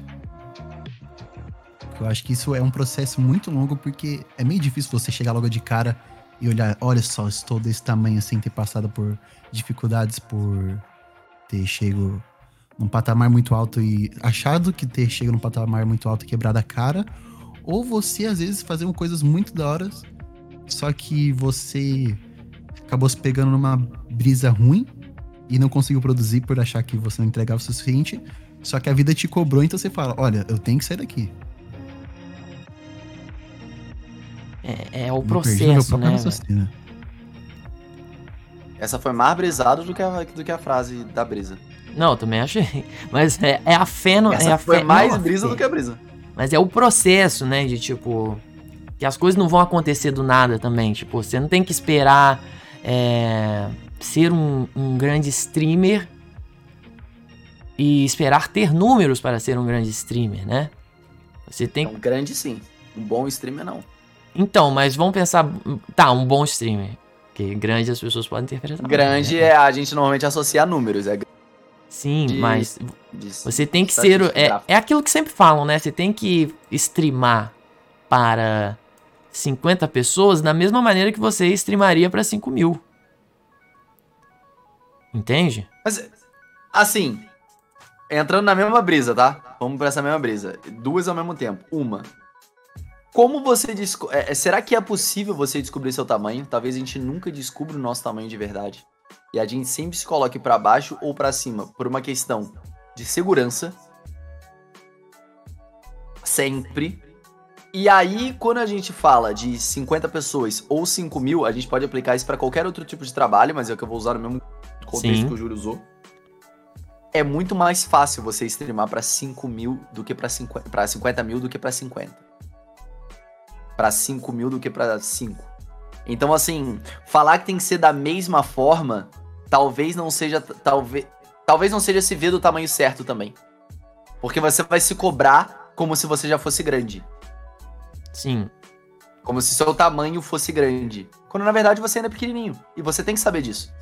Eu acho que isso é um processo muito longo, porque é meio difícil você chegar logo de cara e olhar, olha só, estou desse tamanho sem ter passado por dificuldades, por ter chego num patamar muito alto e achado que ter chego num patamar muito alto e quebrado a cara, ou você às vezes fazendo coisas muito da hora, só que você acabou se pegando numa brisa ruim e não conseguiu produzir por achar que você não entregava o suficiente, só que a vida te cobrou, então você fala, olha, eu tenho que sair daqui. É, é o processo, né? raciocínio. Essa foi mais brisada do que a, do que a frase da brisa. Não, eu também achei. Mas é, é a fé no. Essa é a foi fé, mais não brisa do que a brisa. Mas é o processo, né? De tipo. Que as coisas não vão acontecer do nada também. Tipo, você não tem que esperar é, ser um, um grande streamer e esperar ter números para ser um grande streamer, né? Você tem. Um grande sim. Um bom streamer não. Então, mas vamos pensar. Tá, um bom streamer. Porque grande as pessoas podem interpretar. Grande né? é a gente normalmente associa a números. É Sim, de- mas de- você tem que ser. É, é aquilo que sempre falam, né? Você tem que streamar para 50 pessoas da mesma maneira que você streamaria para 5 mil. Entende? Mas, assim, entrando na mesma brisa, tá? Vamos pra essa mesma brisa. Duas ao mesmo tempo. Uma. Como você desco é, é, Será que é possível você descobrir seu tamanho? Talvez a gente nunca descubra o nosso tamanho de verdade. E a gente sempre se coloque pra baixo ou pra cima por uma questão de segurança. Sempre. E aí, quando a gente fala de 50 pessoas ou 5 mil, a gente pode aplicar isso pra qualquer outro tipo de trabalho, mas é o que eu vou usar no mesmo contexto Sim. que o Júlio usou. É muito mais fácil você streamar pra 5 mil do que pra 50, pra 50 mil do que pra 50. Pra 5 mil do que pra 5. Então, assim, falar que tem que ser da mesma forma, talvez não seja. Talvez, talvez não seja se ver do tamanho certo também. Porque você vai se cobrar como se você já fosse grande. Sim. Como se seu tamanho fosse grande. Quando na verdade você ainda é pequenininho. E você tem que saber disso.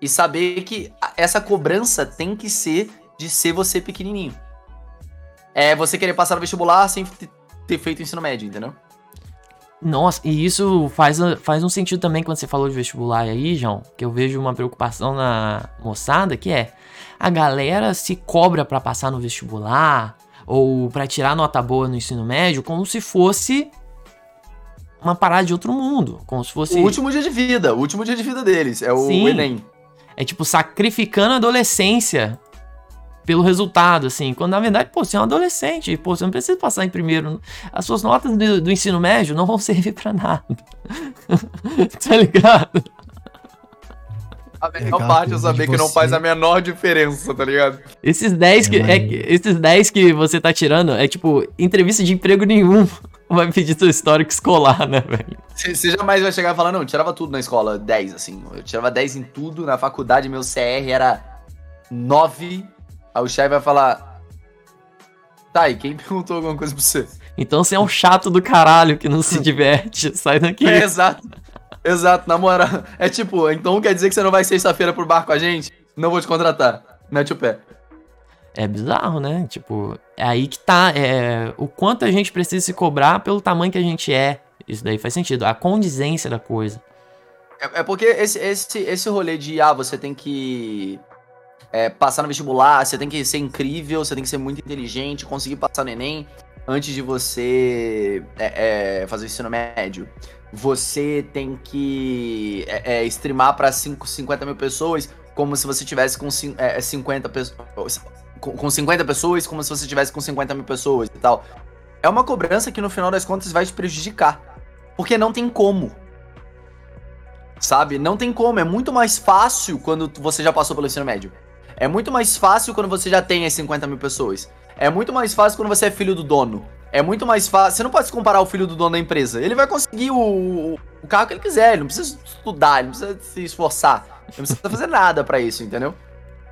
E saber que essa cobrança tem que ser de ser você pequenininho. É você querer passar no vestibular sem te- ter feito o ensino médio, entendeu? Nossa, e isso faz, faz um sentido também quando você falou de vestibular aí, João, que eu vejo uma preocupação na moçada, que é a galera se cobra pra passar no vestibular ou pra tirar nota boa no ensino médio como se fosse uma parada de outro mundo, como se fosse O último dia de vida, o último dia de vida deles. É o Sim. Enem. É tipo sacrificando a adolescência pelo resultado, assim, quando na verdade, pô, você é um adolescente, pô, você não precisa passar em primeiro. As suas notas do, do ensino médio não vão servir pra nada. tá ligado? A melhor parte é saber que não faz a menor diferença, tá ligado? Esses 10 que, É, é que- esses 10 que você tá tirando é tipo entrevista de emprego nenhum. Vai pedir seu histórico escolar, né, velho? Você jamais vai chegar e falar, não, eu tirava tudo na escola, 10, assim. Eu tirava 10 em tudo, na faculdade meu CR era 9. Aí o chefe vai falar. Tá, e quem perguntou alguma coisa pra você? Então você é um chato do caralho que não se diverte. Sai daqui. É, exato. Exato, na moral. É tipo, então quer dizer que você não vai sexta-feira pro bar com a gente? Não vou te contratar. Mete o pé. É bizarro, né? Tipo, é aí que tá. É, o quanto a gente precisa se cobrar pelo tamanho que a gente é. Isso daí faz sentido. A condizência da coisa. É, é porque esse, esse, esse rolê de, ah, você tem que é, passar no vestibular, você tem que ser incrível, você tem que ser muito inteligente, conseguir passar no Enem antes de você é, é, fazer o ensino médio. Você tem que é, é, streamar cinco- 50 mil pessoas como se você tivesse com é, 50 pessoas. Com, com 50 pessoas, como se você tivesse com 50 mil pessoas e tal. É uma cobrança que no final das contas vai te prejudicar. Porque não tem como. Sabe? Não tem como. É muito mais fácil quando você já passou pelo ensino médio. É muito mais fácil quando você já tem as 50 mil pessoas. É muito mais fácil quando você é filho do dono. É muito mais fácil. Você não pode se comparar ao filho do dono da empresa. Ele vai conseguir o, o carro que ele quiser. Ele não precisa estudar, ele não precisa se esforçar. Ele não precisa fazer nada pra isso, entendeu?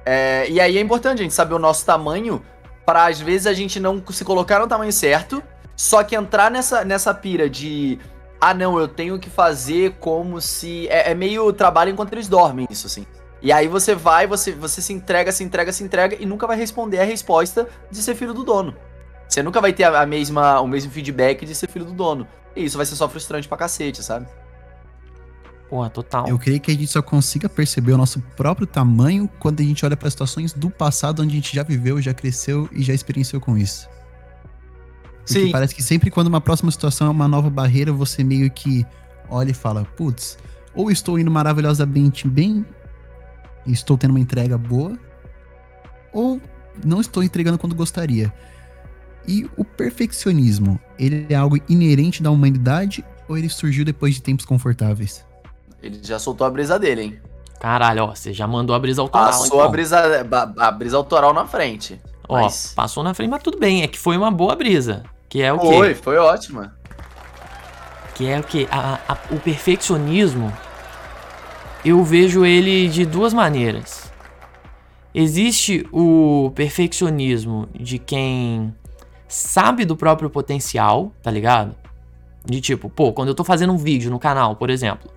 É, e aí é importante a gente saber o nosso tamanho para às vezes a gente não se colocar no tamanho certo, só que entrar nessa, nessa pira de ah não, eu tenho que fazer como se. É, é meio trabalho enquanto eles dormem, isso assim. E aí você vai, você, você se entrega, se entrega, se entrega e nunca vai responder a resposta de ser filho do dono. Você nunca vai ter a, mesma, o mesmo feedback de ser filho do dono. E isso vai ser só frustrante pra cacete, sabe? Porra, total. Eu creio que a gente só consiga perceber o nosso próprio tamanho quando a gente olha para situações do passado onde a gente já viveu, já cresceu e já experienciou com isso. Porque Sim. parece que sempre quando uma próxima situação é uma nova barreira, você meio que olha e fala, putz, ou estou indo maravilhosamente bem e estou tendo uma entrega boa, ou não estou entregando quando gostaria. E o perfeccionismo, ele é algo inerente da humanidade ou ele surgiu depois de tempos confortáveis? Ele já soltou a brisa dele, hein? Caralho, ó, você já mandou a brisa autoral. Passou então. a brisa, a brisa autoral na frente. Ó, mas- passou na frente, mas tudo bem. É que foi uma boa brisa. Que é o quê? Foi, foi ótima. Que é o quê? A- a- o perfeccionismo, eu vejo ele de duas maneiras. Existe o perfeccionismo de quem sabe do próprio potencial, tá ligado? De tipo, pô, quando eu tô fazendo um vídeo no canal, por exemplo,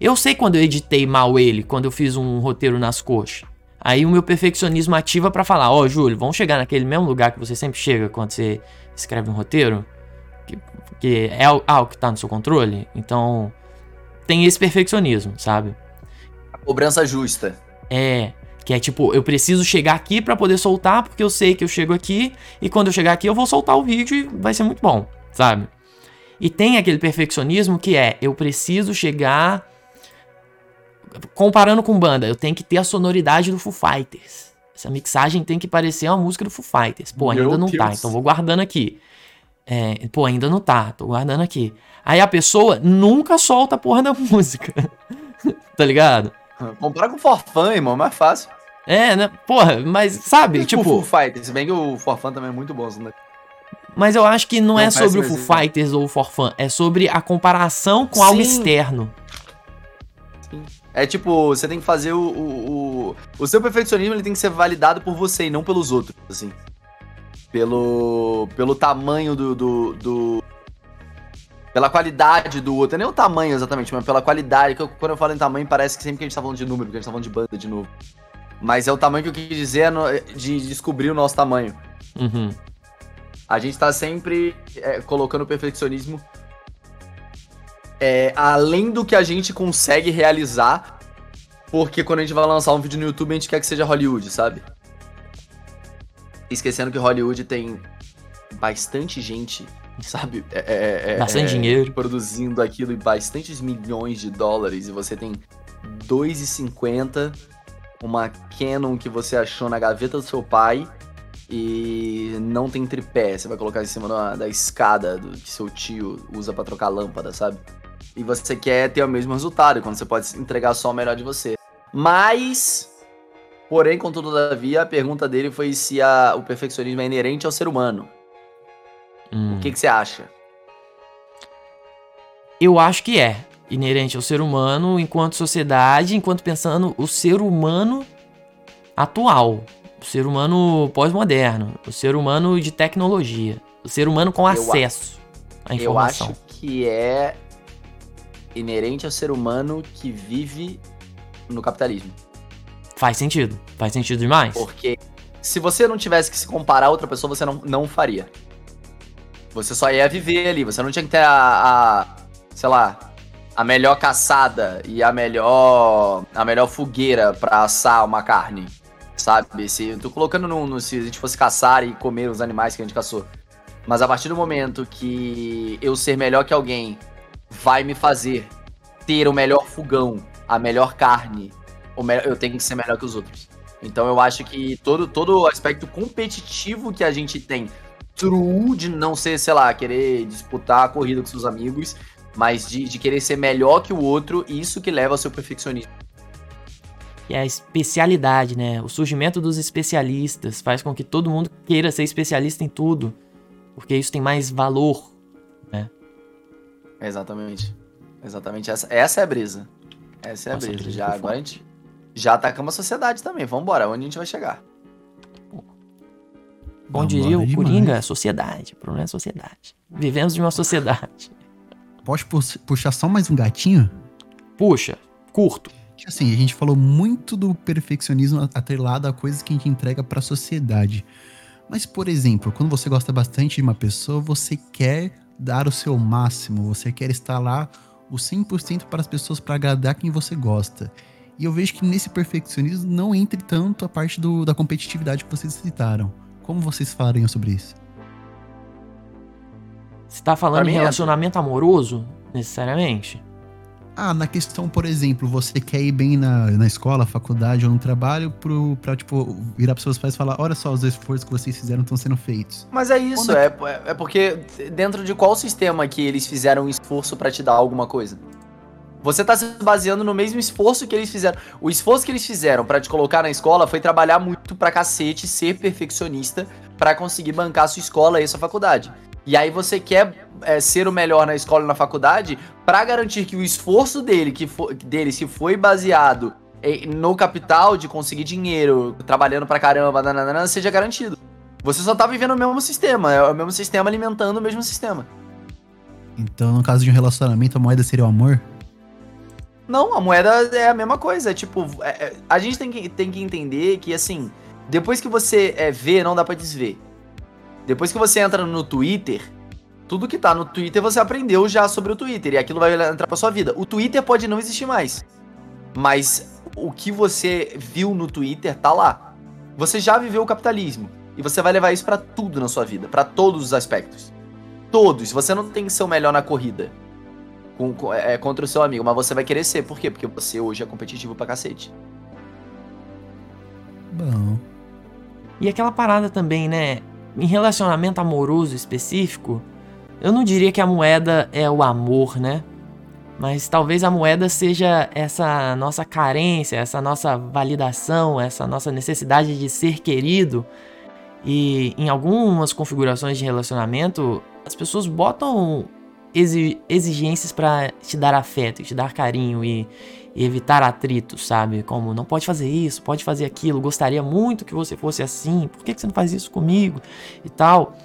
eu sei quando eu editei mal ele, quando eu fiz um roteiro nas coxas. Aí o meu perfeccionismo ativa pra falar, ó, Júlio, vamos chegar naquele mesmo lugar que você sempre chega quando você escreve um roteiro, que, que é al- algo que tá no seu controle. Então, tem esse perfeccionismo, sabe? A cobrança justa. É, que é tipo, eu preciso chegar aqui pra poder soltar, porque eu sei que eu chego aqui e quando eu chegar aqui eu vou soltar o vídeo e vai ser muito bom, sabe? E tem aquele perfeccionismo que é, eu preciso chegar comparando com banda, eu tenho que ter a sonoridade do Foo Fighters. Essa mixagem tem que parecer uma música do Foo Fighters. Pô, ainda Meu não tá, Deus. então vou guardando aqui. É, pô, ainda não tá, tô guardando aqui. Aí a pessoa nunca solta a porra da música. tá ligado? Compara com o Forfan, irmão, é mais fácil. É, né? Porra, mas sabe, tipo, o Foo Fighters, se bem que o Forfan também é muito bom. né? mas eu acho que não, Não é sobre o Foo. Fighters ou o Forfan, é sobre a comparação com algo Sim. externo. É tipo, você tem que fazer o, o, o. o seu perfeccionismo ele tem que ser validado por você e não pelos outros, assim. Pelo. Pelo tamanho do. do, do- pela qualidade do outro. É nem o tamanho exatamente, mas pela qualidade. Que eu- quando eu falo em tamanho, parece que sempre que a gente tá falando de número, porque a gente tá falando de banda de novo. Mas é o tamanho que eu quis dizer é no- de descobrir o nosso tamanho. Uhum. A gente tá sempre é, colocando o perfeccionismo é, além do que a gente consegue realizar. Porque quando a gente vai lançar um vídeo no YouTube, a gente quer que seja Hollywood, sabe? Esquecendo que Hollywood tem bastante gente, sabe? É, é, é, Bastante é, dinheiro. Produzindo aquilo e bastantes milhões de dólares. E você tem 2,50, uma Canon que você achou na gaveta do seu pai e não tem tripé. Você vai colocar em cima da, da escada do, que seu tio usa pra trocar lâmpada, sabe? E você quer ter o mesmo resultado, quando você pode entregar só o melhor de você. Mas, porém, contudo, todavia, a pergunta dele foi se a- o perfeccionismo é inerente ao ser humano. Hum. O que, que você acha? Eu acho que é inerente ao ser humano enquanto sociedade, enquanto pensando o ser humano atual, o ser humano pós-moderno, o ser humano de tecnologia, o ser humano com Eu a- acesso à Eu informação. acho que é inerente ao ser humano que vive no capitalismo. Faz sentido, faz sentido demais. Porque se você não tivesse que se comparar a outra pessoa, você não, não faria. Você só ia viver ali. Você não tinha que ter a, a, sei lá, a melhor caçada e a melhor a melhor fogueira pra assar uma carne, sabe? Se tô colocando no, no- se a gente fosse caçar e comer os animais que a gente caçou. Mas a partir do momento que eu ser melhor que alguém vai me fazer ter o melhor fogão, a melhor carne, o me- eu tenho que ser melhor que os outros. Então eu acho que todo, todo o aspecto competitivo que a gente tem, true de não ser, sei lá, querer disputar a corrida com seus amigos, mas de, de querer ser melhor que o outro, isso que leva ao seu perfeccionismo. E a especialidade, né? O surgimento dos especialistas faz com que todo mundo queira ser especialista em tudo, porque isso tem mais valor. Exatamente. Exatamente. Essa, essa é a brisa. Essa é a Nossa, brisa. brisa Já, agora a gente já atacamos a sociedade também. Vambora, onde a gente vai chegar? Bom diria o. Coringa, é sociedade. O problema é a sociedade. Vivemos de uma sociedade. Pu- puxar só mais um gatinho? Puxa, curto. Assim, a gente falou muito do perfeccionismo atrelado a coisas que a gente entrega pra sociedade. Mas, por exemplo, quando você gosta bastante de uma pessoa, você quer dar o seu máximo, você quer estar lá o 100% para as pessoas para agradar quem você gosta. E eu vejo que nesse perfeccionismo não entre tanto a parte do- da competitividade que vocês citaram. Como vocês falariam sobre isso? Você tá falando em é. relacionamento amoroso, necessariamente? Ah, na questão, por exemplo, você quer ir bem na, na escola, faculdade ou no trabalho pro, pra, tipo, virar pros seus pais e falar, olha só, os esforços que vocês fizeram estão sendo feitos. Mas é isso, Quando é, é porque dentro de qual sistema que eles fizeram um esforço pra te dar alguma coisa? Você tá se baseando no mesmo esforço que eles fizeram. O esforço que eles fizeram pra te colocar na escola foi trabalhar muito pra cacete, ser perfeccionista pra conseguir bancar a sua escola e sua faculdade. E aí você quer é, ser o melhor na escola e na faculdade pra garantir que o esforço dele, que fo- deles que foi baseado no capital de conseguir dinheiro, trabalhando pra caramba, nananana, seja garantido. Você só tá vivendo o mesmo sistema, é o mesmo sistema alimentando o mesmo sistema. Então, no caso de um relacionamento, a moeda seria o amor? Não, a moeda é a mesma coisa. Tipo, é- é- a gente tem que, tem que entender que, assim, depois que você é, vê, não dá pra desver. Depois que você entra no Twitter, tudo que tá no Twitter você aprendeu já sobre o Twitter. E aquilo vai entrar pra sua vida. O Twitter pode não existir mais. Mas o que você viu no Twitter tá lá. Você já viveu o capitalismo. E você vai levar isso pra tudo na sua vida. pra todos os aspectos. Todos. Você não tem que ser o melhor na corrida com- com- é, contra o seu amigo, mas você vai querer ser. Por quê? Porque você hoje é competitivo pra cacete. Bom. E aquela parada também, né? Em relacionamento amoroso específico, eu não diria que a moeda é o amor, né? Mas talvez a moeda seja essa nossa carência, essa nossa validação, essa nossa necessidade de ser querido. E em algumas configurações de relacionamento, as pessoas botam exigências pra te dar afeto, te dar carinho e, e evitar atritos, sabe? Como não pode fazer isso, pode fazer aquilo, gostaria muito que você fosse assim, por que, que você não faz isso comigo e tal.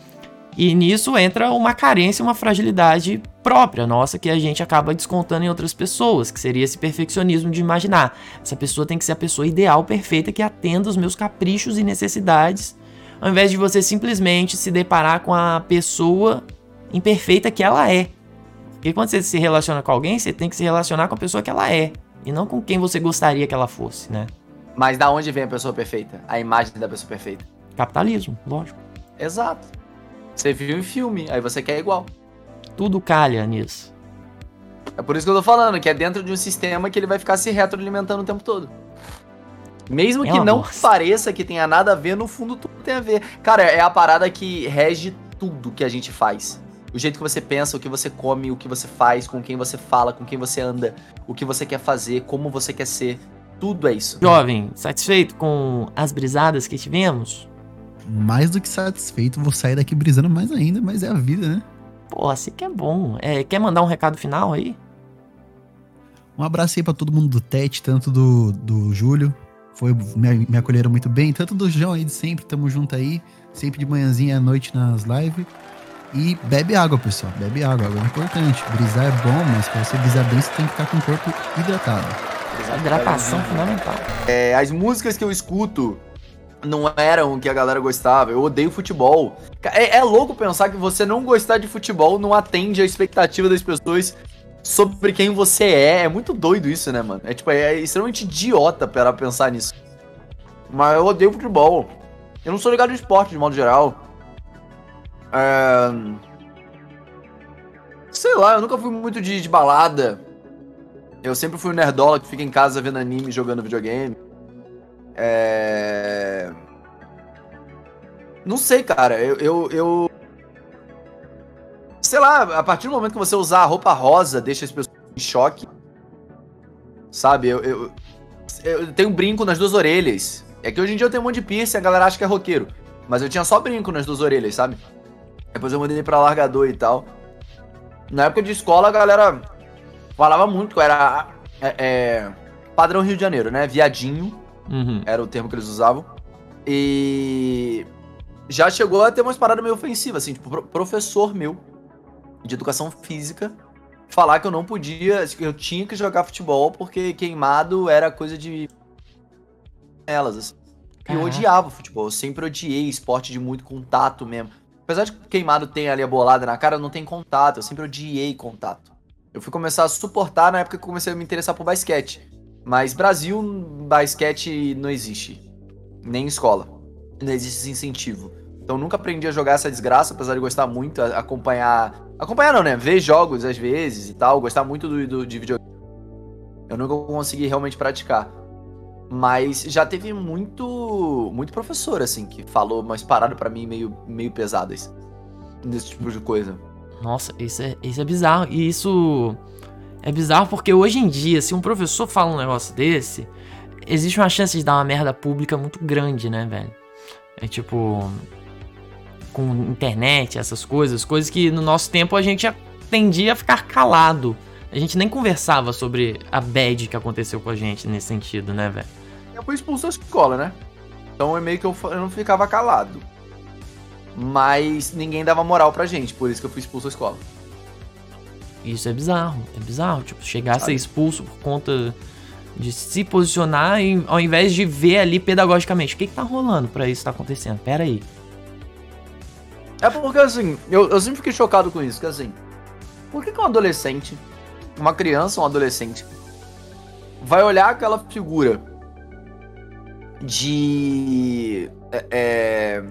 E nisso entra uma carência, uma fragilidade própria nossa que a gente acaba descontando em outras pessoas, que seria esse perfeccionismo de imaginar. Essa pessoa tem que ser a pessoa ideal, perfeita, que atenda os meus caprichos e necessidades, ao invés de você simplesmente se deparar com a pessoa imperfeita que ela é. Porque quando você se relaciona com alguém, você tem que se relacionar com a pessoa que ela é, e não com quem você gostaria que ela fosse, né? Mas da onde vem a pessoa perfeita? A imagem da pessoa perfeita. Capitalismo, lógico. Exato. Você viu em filme, aí você quer igual. Tudo calha nisso. É por isso que eu tô falando, que é dentro de um sistema que ele vai ficar se retroalimentando o tempo todo. Mesmo É que não pareça que tenha nada a ver, no fundo tudo tem a ver. Cara, é a parada que rege tudo que a gente faz. O jeito que você pensa, o que você come, o que você faz, com quem você fala, com quem você anda, o que você quer fazer, como você quer ser. Tudo é isso. Jovem, satisfeito com as brisadas que tivemos? Mais do que satisfeito, vou sair daqui brisando mais ainda, mas é a vida, né? Pô, assim que é bom. É, quer mandar um recado final aí? Um abraço aí pra todo mundo do TET, tanto do, do Júlio, foi, me, me acolheram muito bem, tanto do João aí de sempre, tamo junto aí, sempre de manhãzinha à noite nas lives. E bebe água, pessoal, bebe água, água é importante. Brisar é bom, mas pra você brisar bem, você tem que ficar com o corpo hidratado. Hidratação fundamental. É, as músicas que eu escuto não eram o que a galera gostava. Eu odeio futebol. É, é louco pensar que você não gostar de futebol não atende a expectativa das pessoas sobre quem você é. É muito doido isso, né, mano? É tipo, é extremamente idiota para pensar nisso. Mas eu odeio futebol. Eu não sou ligado em esporte, de modo geral. Sei lá, eu nunca fui muito de, de balada. Eu sempre fui o nerdola que fica em casa vendo anime, jogando videogame. É... Não sei, cara. Eu, eu, eu- Sei lá, a partir do momento que você usar a roupa rosa, deixa as pessoas em choque. Sabe? Eu, eu, eu tenho brinco nas duas orelhas. É que hoje em dia eu tenho um monte de piercing, a galera acha que é roqueiro. Mas eu tinha só brinco nas duas orelhas, sabe? Depois eu mudei pra largador e tal. Na época de escola, a galera falava muito que eu era é, é, padrão Rio de Janeiro, né? Viadinho Uhum. era o termo que eles usavam. E já chegou a ter umas paradas meio ofensivas, assim, tipo, pro- professor meu de educação física falar que eu não podia, que eu tinha que jogar futebol porque queimado era coisa de elas, assim. E eu odiava futebol, eu sempre odiei esporte de muito contato mesmo. Apesar de que queimado tem ali a bolada na cara, não tem contato, eu sempre odiei contato. Eu fui começar a suportar na época que eu comecei a me interessar por basquete. Mas Brasil, basquete não existe. Nem em escola. Não existe esse incentivo. Então nunca aprendi a jogar essa desgraça, apesar de gostar muito, acompanhar. Acompanhar não, né? Ver jogos às vezes e tal. Gostar muito do, do- de videogame. Eu nunca consegui realmente praticar. Mas já teve muito. Muito professor, assim, que falou umas paradas pra mim meio, meio pesadas. Nesse tipo de coisa. Nossa, isso é, isso é bizarro. E isso é bizarro porque hoje em dia, se um professor fala um negócio desse, existe uma chance de dar uma merda pública muito grande, né, velho? É tipo. Com internet, essas coisas, coisas que no nosso tempo a gente tendia a ficar calado. A gente nem conversava sobre a bad que aconteceu com a gente nesse sentido, né, velho? Eu fui expulso da escola, né? Então é meio que eu, eu não ficava calado. Mas ninguém dava moral pra gente, por isso que eu fui expulso da escola. Isso é bizarro, é bizarro. Tipo, chegar a ser Sabe? expulso por conta de se posicionar em- ao invés de ver ali pedagogicamente. O que, que tá rolando pra isso tá acontecendo? Pera aí. É porque assim, eu, eu sempre fiquei chocado com isso, que assim, por que, que um adolescente, uma criança, um adolescente, vai olhar aquela figura de. É, é,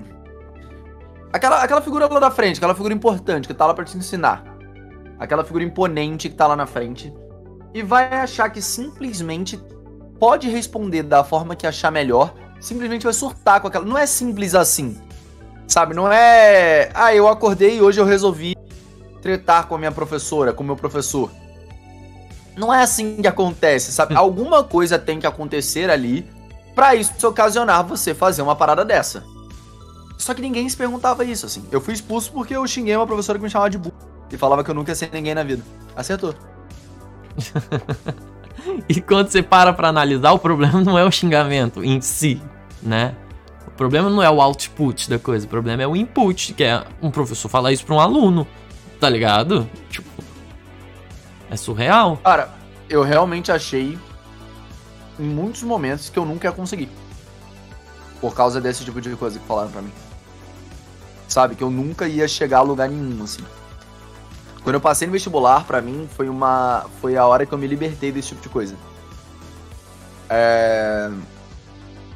aquela, aquela figura lá da frente, aquela figura importante que tá lá pra te ensinar. Aquela figura imponente que tá lá na frente. E vai achar que simplesmente pode responder da forma que achar melhor. Simplesmente vai surtar com aquela. Não é simples assim. Sabe, não é. Ah, eu acordei e hoje eu resolvi tretar com a minha professora, com o meu professor. Não é assim que acontece, sabe? Alguma coisa tem que acontecer ali pra isso ocasionar você fazer uma parada dessa. Só que ninguém se perguntava isso, assim. Eu fui expulso porque eu xinguei uma professora que me chamava de burro. E falava que eu nunca ia ser ninguém na vida. Acertou. E quando você para pra analisar, o problema não é o xingamento em si, né? O problema não é o output da coisa, o problema é o input, que é um professor falar isso pra um aluno, tá ligado? Tipo, é surreal. Cara, eu realmente achei em muitos momentos que eu nunca ia conseguir. Por causa desse tipo de coisa que falaram pra mim. Sabe, que eu nunca ia chegar a lugar nenhum, assim. Quando eu passei no vestibular, pra mim, foi uma. Foi a hora que eu me libertei desse tipo de coisa. É.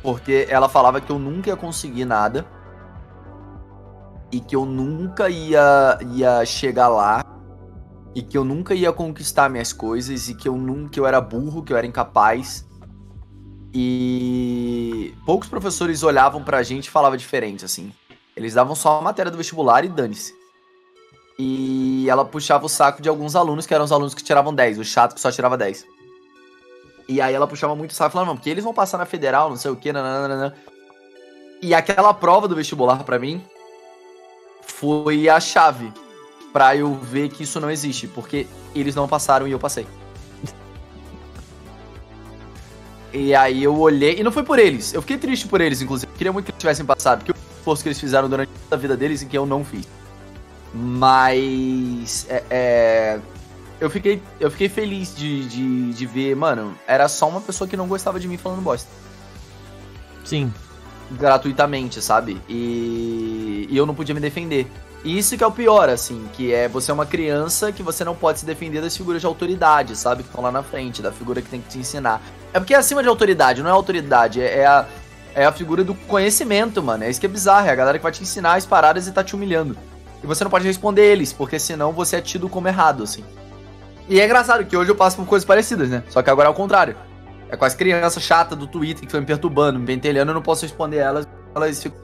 Porque ela falava que eu nunca ia conseguir nada. E que eu nunca ia, ia chegar lá e que eu nunca ia conquistar minhas coisas e que eu nunca eu era burro, que eu era incapaz. E poucos professores olhavam pra gente e falavam diferente, assim. Eles davam só a matéria do vestibular e dane-se. E ela puxava o saco de alguns alunos que eram os alunos que tiravam 10, o chato que só tirava 10. E aí ela puxava muito o saco e falava, não, porque eles vão passar na federal, não sei o que, nananana. E aquela prova do vestibular pra mim foi a chave pra eu ver que isso não existe, porque eles não passaram e eu passei. E aí eu olhei, e não foi por eles, eu fiquei triste por eles, inclusive. Eu queria muito que eles tivessem passado, porque o esforço que eles fizeram durante a vida deles e que eu não fiz. Mas é, é, eu, fiquei, eu fiquei feliz de, de, de ver, mano, era só uma pessoa que não gostava de mim falando bosta Sim. gratuitamente, sabe? E, e eu não podia me defender. E isso que é o pior, assim, que é você é uma criança que você não pode se defender das figuras de autoridade, sabe? Que estão lá na frente, da figura que tem que te ensinar. É porque é acima de autoridade, não é autoridade, é, é a, é a figura do conhecimento, mano. É isso que é bizarro, é a galera que vai te ensinar as paradas e tá te humilhando. E você não pode responder eles, porque senão você é tido como errado, assim. E é engraçado que hoje eu passo por coisas parecidas, né? Só que agora é o contrário. É com as crianças chatas do Twitter que estão me perturbando, me pentelhando, eu não posso responder elas. Elas ficam.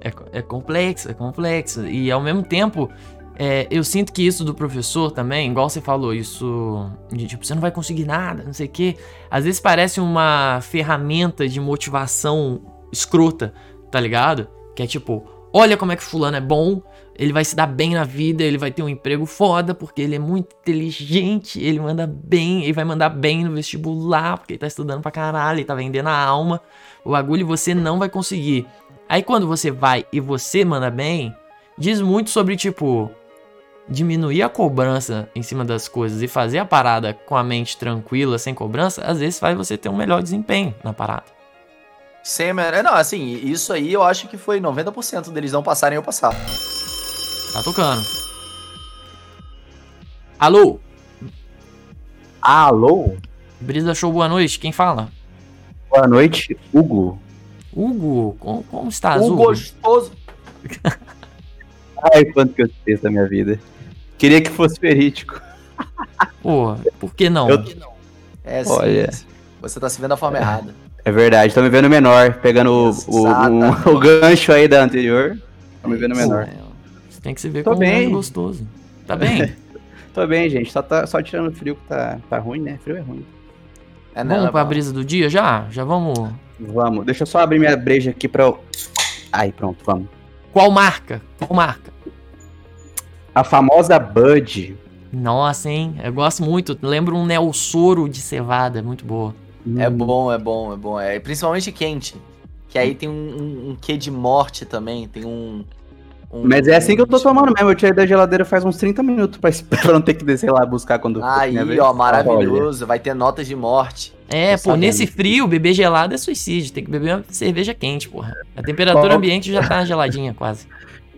É, é complexo, é complexo. E ao mesmo tempo, é, eu sinto que isso do professor também, igual você falou, isso de tipo, você não vai conseguir nada, não sei o quê. Às vezes parece uma ferramenta de motivação escrota, tá ligado? Que é tipo, olha como é que fulano é bom, ele vai se dar bem na vida, ele vai ter um emprego foda, porque ele é muito inteligente, ele manda bem, ele vai mandar bem no vestibular, porque ele tá estudando pra caralho, ele tá vendendo a alma. O bagulho você não vai conseguir. Aí quando você vai e você manda bem, diz muito sobre, tipo, diminuir a cobrança em cima das coisas e fazer a parada com a mente tranquila, sem cobrança, às vezes faz você ter um melhor desempenho na parada. Sem menor- Não, assim, isso aí eu acho que foi 90% deles não passarem eu passar. Tá tocando. Alô? Alô? Brisa Show, boa noite. Quem fala? Boa noite, Hugo. Hugo, como, como estás, Hugo? gostoso. Ai, quanto que eu fiz da minha vida. Queria que fosse verídico. Pô, por que não? Eu- É sim. Olha. Você tá se vendo da forma errada. É verdade, tô me vendo menor, pegando o, o, o- o gancho aí da anterior. Tô me vendo menor. É, Você tem que se ver Tô como bem. gostoso. Tá bem? Tô bem, gente. Só, tá, só tirando o frio que tá, tá ruim, né? Frio é ruim. É, vamos é pra brisa do dia já? Já vamos. Vamos, deixa eu só abrir minha breja aqui pra eu. Aí, pronto, vamos. Qual marca? Qual marca? A famosa Bud. Nossa, hein? Eu gosto muito. Lembro um Nelsoro de cevada, muito boa. É bom, é bom, é bom. É principalmente quente. Que aí tem um, um, um quê de morte também. Tem um. Um- Mas é assim que eu tô tomando mesmo. Eu tirei da geladeira faz uns 30 minutos pra, pra não ter que descer lá buscar quando. Aí, vez. ó, Olha. maravilhoso. Vai ter notas de morte. É, pô, nesse frio, beber gelado é suicídio. Tem que beber uma cerveja quente, porra. A temperatura Qual- ambiente já tá geladinha quase.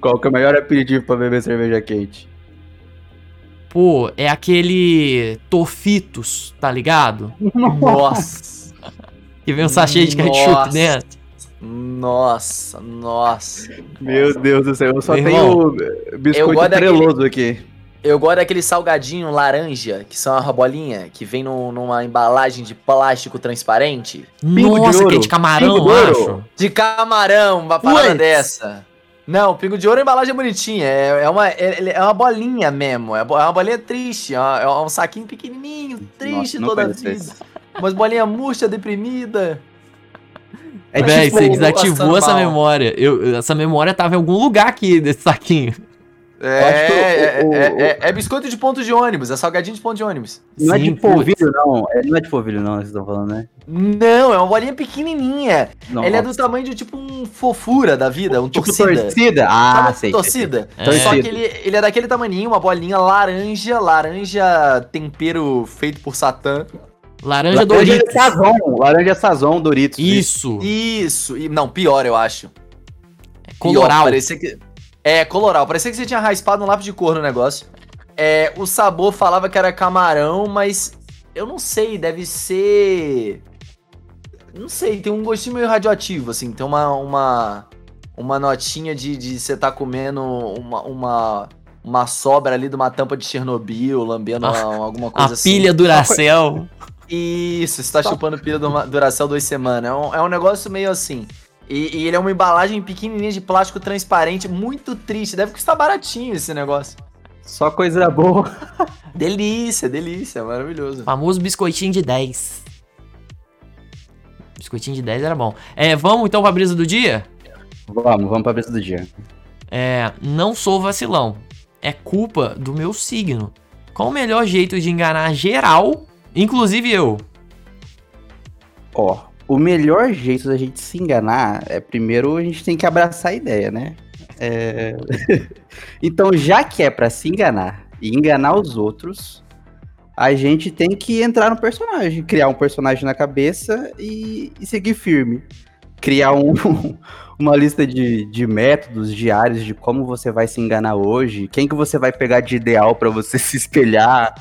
Qual que é o melhor aperitivo pra beber cerveja quente? Pô, é aquele Tofitos, tá ligado? Nossa. Que vem um sachê de ketchup Nossa. dentro. Nossa, nossa. Meu Deus do céu, eu só Meu tenho eh, biscoito gosto daquele- treloso aqui. Eu gosto daquele salgadinho laranja, que são uma bolinha, que vem num- numa embalagem de plástico transparente. Pingo de Nossa, que é ouro. de camarão, Pingo de ouro. acho. De camarão, uma parada Puts. dessa. Não, pingo de ouro a embalagem é bonitinha. É, é uma, é, é uma bolinha mesmo. É é uma bolinha triste. É, uma- é um saquinho pequenininho, triste Nossa, toda vida. Umas bolinhas murcha, deprimida. É Véi, tipo, você desativou passando essa mal. memória. Eu, essa memória tava em algum lugar aqui desse saquinho. É, acho que o- é, o- é- é- é biscoito de ponto de ônibus, é salgadinho de ponto de ônibus. não é Sim, de putz. polvilho, não. É, não é de polvilho, não, vocês estão falando, né? Não, é uma bolinha pequenininha. Não, Ele é do tamanho de tipo um fofura da vida, um Tipo torcida. torcida? Ah, Sabe sei. torcida? sei. Só que ele, ele é daquele tamaninho, uma bolinha laranja, laranja tempero feito por Satã. Laranja Laranja Doritos. Sazon, laranja Sazon, Doritos. Isso. Isso, e, não, pior eu acho. Pior, Coloral. parecia que, é, coloral. Parecia que você tinha raspado um lápis de cor no negócio. É, o sabor falava que era camarão, mas eu não sei, deve ser... Não sei, tem um gostinho meio radioativo, assim. Tem uma, uma, uma notinha de, de você tá comendo uma, uma, uma sobra ali de uma tampa de Chernobyl, lambendo Ah, uma- alguma A coisa assim. pilha Duracell. Isso, você tá chupando pilha do Duracell duas semanas. É um, é um negócio meio assim. E, e ele é uma embalagem pequenininha de plástico transparente, muito triste. Deve custar baratinho esse negócio. Só coisa boa. Delícia, delícia, maravilhoso. Famoso biscoitinho de 10. Biscoitinho de 10 era bom. É, vamos então pra brisa do dia? Vamos, vamos pra brisa do dia. É, não sou vacilão. É culpa do meu signo. Qual o melhor jeito de enganar geral, inclusive eu? Ó, o melhor jeito da gente se enganar é primeiro a gente tem que abraçar a ideia, né? É... então, já que é pra se enganar e enganar os outros, a gente tem que entrar no personagem, criar um personagem na cabeça e, e seguir firme. Criar um, uma lista de, de métodos diários de como você vai se enganar hoje, quem que você vai pegar de ideal pra você se espelhar,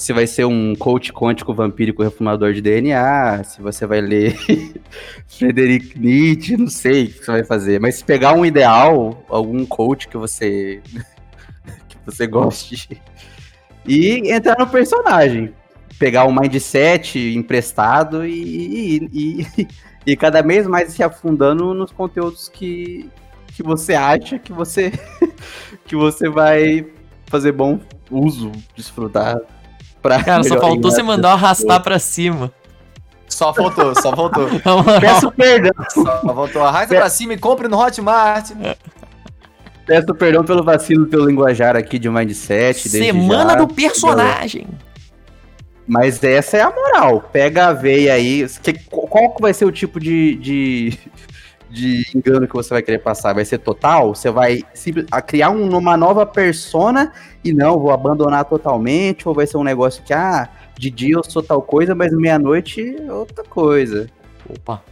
se vai ser um coach quântico vampírico refumador de DNA, se você vai ler Frederic Nietzsche, não sei o que você vai fazer, mas se pegar um ideal, algum coach que você que você goste e entrar no personagem, pegar um mindset emprestado e, e, e, e cada vez mais se afundando nos conteúdos que, que você acha que você que você vai fazer bom uso, desfrutar. Pra Cara, só faltou você mandar arrastar pra cima. Só faltou, só faltou. Peço perdão, Só faltou. Arrasta pra cima e compre no Hotmart. peço perdão pelo vacilo pelo linguajar aqui de mindset. desde Semana já. do personagem. Mas essa é a moral. Pega a veia aí. Que- qual que vai ser o tipo de, de, de engano que você vai querer passar? Vai ser total? Você vai criar um- uma nova persona e não, vou abandonar totalmente? Ou vai ser um negócio que, ah, de dia eu sou tal coisa, mas meia-noite é outra coisa? Opa.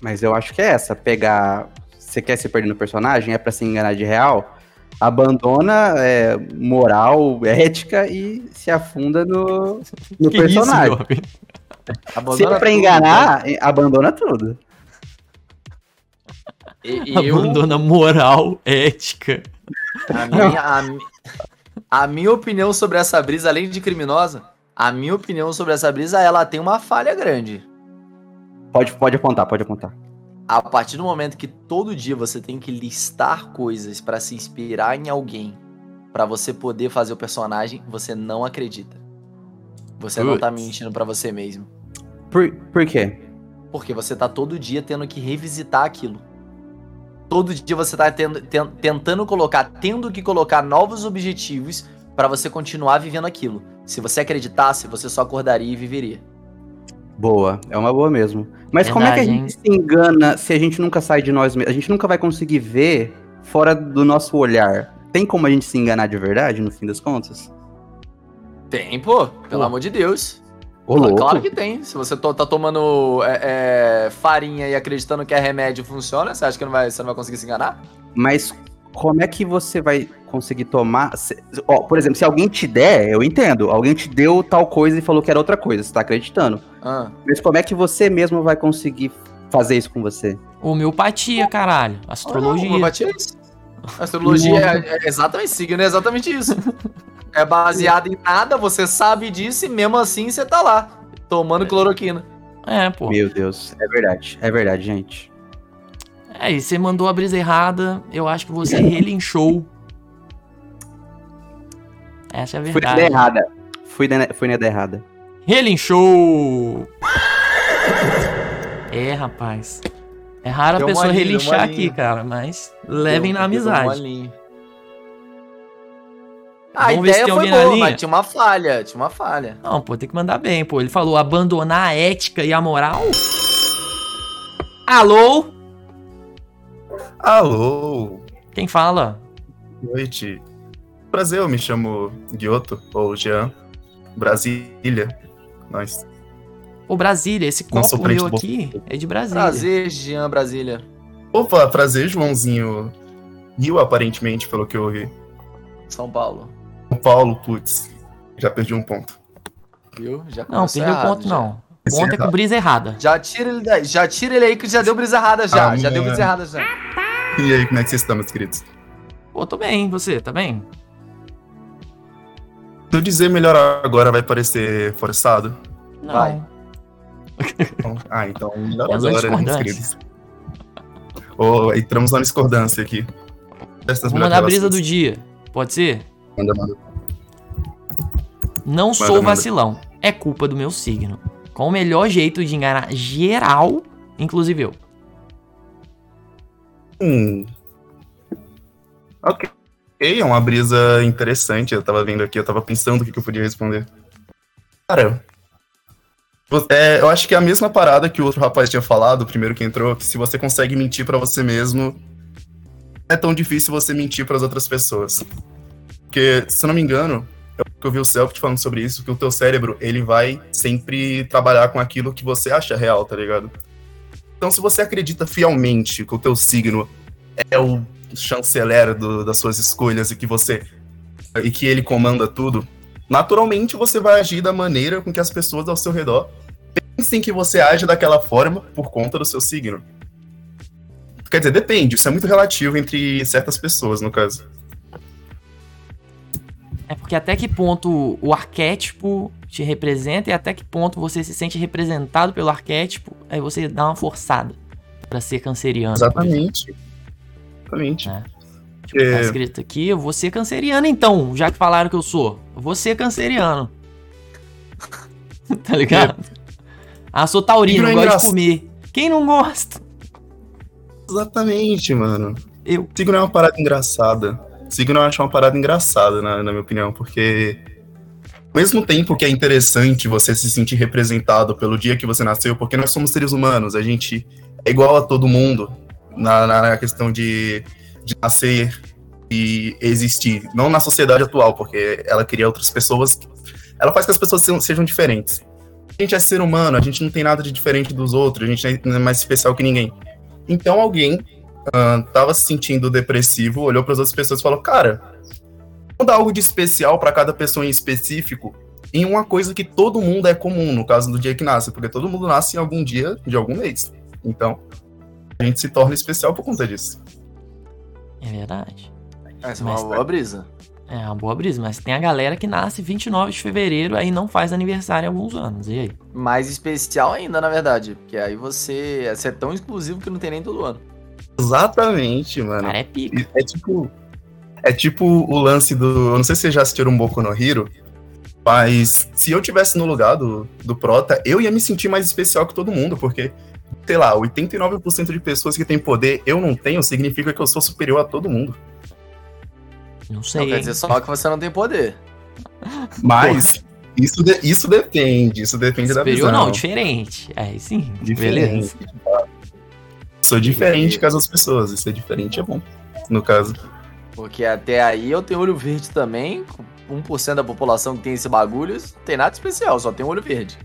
Mas eu acho que é essa, pegar. Você quer se perder no personagem? É pra se enganar de real? Abandona é, moral, ética e se afunda no, no Que isso, personagem. se Abandona é pra enganar, eh, abandona tudo. E, e eu, Abandona moral, ética. a, minha, a, a minha opinião sobre essa brisa, além de criminosa, a minha opinião sobre essa brisa, ela tem uma falha grande. Pode, pode apontar, pode apontar. A partir do momento que todo dia você tem que listar coisas pra se inspirar em alguém, pra você poder fazer o personagem, você não acredita. Você não tá Putz. mentindo pra você mesmo. Por, por quê? Porque você tá todo dia tendo que revisitar aquilo. Todo dia você tá tendo- ten- tentando colocar, tendo que colocar novos objetivos pra você continuar vivendo aquilo. Se você acreditasse, você só acordaria e viveria. Boa, é uma boa mesmo. Mas como é que a Verdade, gente se engana se a gente nunca sai de nós mesmos? A gente nunca vai conseguir ver fora do nosso olhar. Tem como a gente se enganar de verdade, no fim das contas? Tem, pô, pelo Pô. amor de Deus. Ô. Claro que tem. Se você to- tá tomando é, é, farinha e acreditando que é remédio funciona, você acha que não vai, você não vai conseguir se enganar? Mas como é que você vai conseguir tomar. se- ó, por exemplo, se alguém te der, eu entendo. Alguém te deu tal coisa e falou que era outra coisa, você tá acreditando. Ah, Mas como é que você mesmo vai conseguir fazer isso com você? Homeopatia, caralho. Astrologia. Homeopatia é isso. Astrologia é, é exatamente signo, é exatamente isso. É baseado em nada, você sabe disso e mesmo assim você tá lá, tomando cloroquina. É, pô. Meu Deus, é verdade. É verdade, gente. É, e você mandou a brisa errada. Eu acho que você relinchou. Essa é a Fui na verdade. errada. Fui na, fui na errada. Relinchou! É, rapaz. É raro a pessoa relinchar aqui, cara, mas levem Deu- na deu amizade. A Vamos ver se ideia tem foi alguém na boa, linha. mas tinha uma falha, tinha uma falha. Não, pô, tem que mandar bem, pô. Ele falou abandonar a ética e a moral. Alô? Alô, Quem fala? boa noite. Prazer, eu me chamo Guioto, ou Jean, Brasília. Nós. Ô, Brasília, esse Não sou copo meu aqui é de Brasília. Prazer, Jean Brasília. Opa, prazer, Joãozinho. Rio, aparentemente, pelo que eu ouvi. São Paulo. Paulo, putz, já perdi um ponto. Viu? Já Não, perdeu errado, ponto já. não. Esse Ponto é com brisa errada. Já tira ele daí, já tira ele aí que já deu brisa errada já. Ah, já deu brisa errada já. E aí, como é que vocês estão, meus queridos? Pô, tô bem, você, tá bem? Se eu dizer melhor agora vai parecer forçado? Não. Vai. Então- ah, então melhor uma agora, né, meus discordância. queridos. Oh, entramos na discordância aqui. Vou mandar a brisa do dia. Pode ser? Manda, manda. Não sou vacilão. É culpa do meu signo. Qual o melhor jeito de enganar geral, inclusive eu? Hum. Ok. É uma brisa interessante. Eu tava vendo aqui, eu tava pensando o que, que eu podia responder. Cara. é, eu acho que é a mesma parada que o outro rapaz tinha falado, o primeiro que entrou, que se você consegue mentir pra você mesmo, não é tão difícil você mentir pras outras pessoas. Porque, se eu não me engano, eu, eu vi o Celtic falando sobre isso, que o teu cérebro, ele vai sempre trabalhar com aquilo que você acha real, tá ligado? Então, se você acredita fielmente que o teu signo é o chanceler do- das suas escolhas e que você e que ele comanda tudo, naturalmente você vai agir da maneira com que as pessoas ao seu redor pensem que você age daquela forma por conta do seu signo. Quer dizer, depende, isso é muito relativo entre certas pessoas, no caso. É porque até que ponto o arquétipo te representa e até que ponto você se sente representado pelo arquétipo, aí você dá uma forçada pra ser canceriano. Exatamente. Exatamente. É. Tipo, tá É. escrito aqui, eu vou ser canceriano então, já que falaram que eu sou. Eu vou ser canceriano. tá ligado? Ah, sou taurino, é gosto de engraçado. comer. Quem não gosta? Exatamente, mano. Eu. Signo é uma parada engraçada. Signo eu acho uma parada engraçada, na, na minha opinião, porque ao mesmo tempo que é interessante você se sentir representado pelo dia que você nasceu, porque nós somos seres humanos, a gente é igual a todo mundo na, na, questão de, de nascer e existir. Não na sociedade atual, porque ela cria outras pessoas. Ela faz que as pessoas sejam, sejam diferentes. A gente é ser humano, a gente não tem nada de diferente dos outros, a gente não é mais especial que ninguém. Então alguém ah, tava se sentindo depressivo, olhou para as outras pessoas e falou: Cara, vamos dar algo de especial para cada pessoa em específico, em uma coisa que todo mundo é comum, no caso do dia que nasce, porque todo mundo nasce em algum dia de algum mês. Então, a gente se torna especial por conta disso. É verdade. Essa é uma Mas- boa brisa. É uma boa brisa, mas tem a galera que nasce 29 de fevereiro aí não faz aniversário há alguns anos. E aí? Mais especial ainda, na verdade. Porque aí você, você é tão exclusivo que não tem nem todo ano. Exatamente, mano. Cara, é pica. É tipo. É tipo o lance do. Eu não sei se vocês já assistiram um Boku no Hero. Mas se eu tivesse no lugar do, do Prota, eu ia me sentir mais especial que todo mundo, porque sei lá, 89% de pessoas que têm poder, eu não tenho, significa que eu sou superior a todo mundo. Não sei. Não quer dizer só que você não tem poder. Mas isso, de- isso depende, isso depende da Superior visão. não, diferente. Aí sim, Diferente. beleza. Sou diferente com as outras pessoas, e ser diferente é bom, no caso. Porque até aí eu tenho olho verde também. com 1% da população que tem esse bagulho, não tem nada especial, só tem olho verde.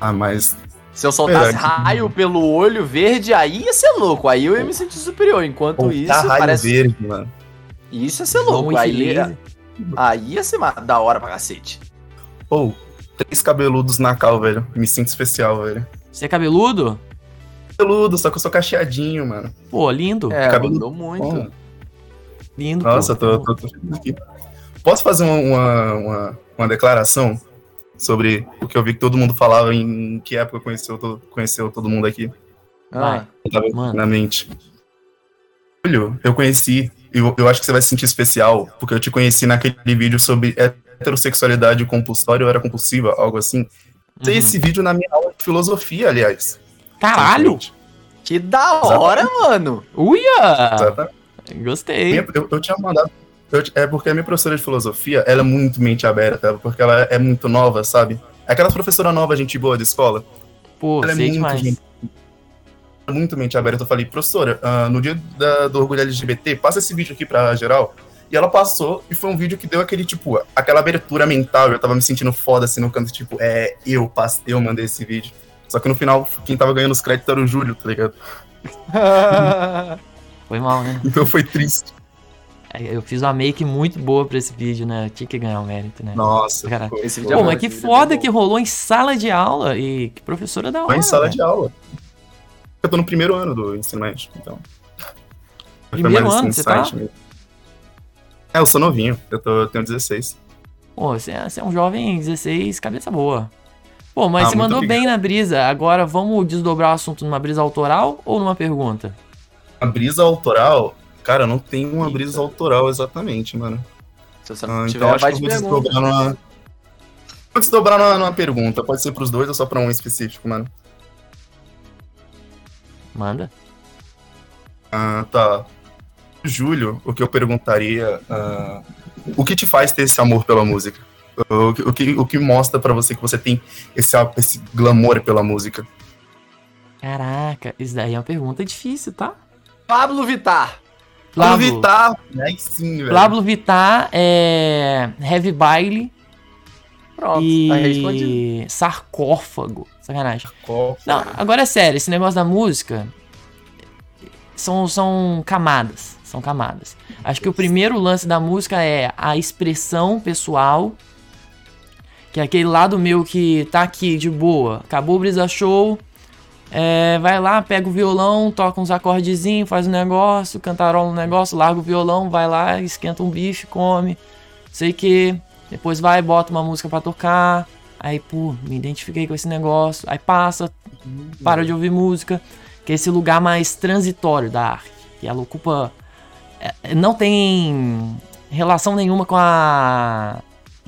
Ah, mas Se eu soltasse Verdade. raio pelo olho verde, aí ia ser louco. Aí eu ia me sentir superior. Enquanto Pô, isso, tá raio parece. verde, mano. Isso ia ser louco. Aí, infeliz. aí ia ser ma- da hora pra cacete. Ou, três cabeludos na cal, velho. Me sinto especial, velho. Você é cabeludo? Cabeludo, só que eu sou cacheadinho, mano. Pô, lindo. É, Cabelo mudou muito. Bom, Lindo. Nossa, pô. tô, tô, tô aqui. Posso fazer uma, uma, uma, uma declaração sobre o que eu vi que todo mundo falava em que época conheceu, to- conheceu todo mundo aqui? Vai. Ah, Eu tava Mano. na mente. Julio, eu conheci, eu, eu acho que você vai se sentir especial, porque eu te conheci naquele vídeo sobre heterossexualidade compulsória ou era compulsiva, algo assim. Tem Uhum. esse vídeo na minha aula de filosofia, aliás. Caralho! que da hora, mano. Uia! Exatamente. Gostei. Minha- eu, eu tinha mandado. eu- é porque a minha professora de filosofia, ela é muito mente aberta, porque ela é muito nova, sabe? É Aquela professora nova, gente boa de escola. Pô, ela é sei muito demais. gente- Muito mente aberta. Eu falei, professora, ah, no dia da- do orgulho LGBT, passa esse vídeo aqui pra geral. E ela passou, e foi um vídeo que deu aquele, tipo, aquela abertura mental. Eu tava me sentindo foda assim no canto, tipo, é, eu passei, eu mandei esse vídeo. Só que no final, quem tava ganhando os créditos era o Júlio, tá ligado? Foi mal, né? Então foi triste. É, Eu fiz uma make muito boa pra esse vídeo, né? Eu tinha que ganhar o mérito, né? Nossa. Cara, Esse vídeo Pô, mas que foda que rolou em sala de aula e que professora da hora. Foi em sala velho. de aula. Eu tô no primeiro ano do ensino médio, então. Primeiro ano, você tá? mesmo. É, eu sou novinho, eu, tô, eu tenho 16. Pô, você é, você é um jovem 16, cabeça boa. Pô, mas Ah, você muito mandou obrigado. bem na brisa. Agora vamos desdobrar o assunto numa brisa autoral ou numa pergunta? A brisa autoral, cara, não tem uma Eita. brisa autoral exatamente, mano. Se você Ah, não então tiver, acho vai que de eu vou pergunta. desdobrar numa. Vou desdobrar numa, numa pergunta. Pode ser pros dois ou só pra um específico, mano. Manda. Ah, tá. Júlio, o que eu perguntaria. ah, o que te faz ter esse amor pela música? O, que- o, que, o que mostra pra você que você tem esse, esse glamour pela música? Caraca, isso daí é uma pergunta difícil, tá? Pablo Vittar. Pablo Vittar. Aí sim, velho. Pablo Vittar é Heavy Baile Pronto, tá respondido. e Sarcófago. Sacanagem. Qual? Não, agora é sério, esse negócio da música são, são camadas. São camadas. Acho que o primeiro lance da música é a expressão pessoal. Que é aquele lado meu que tá aqui de boa. Acabou o Brisa Show. é, vai lá, pega o violão, toca uns acordezinhos, faz um negócio, cantarola um negócio, larga o violão, vai lá, esquenta um bife, come. Sei que. Depois vai, bota uma música pra tocar. Aí, pô, me identifiquei com esse negócio. Aí passa, para de ouvir música. Que é esse lugar mais transitório da arte. Que ela ocupa. é, Não tem relação nenhuma com a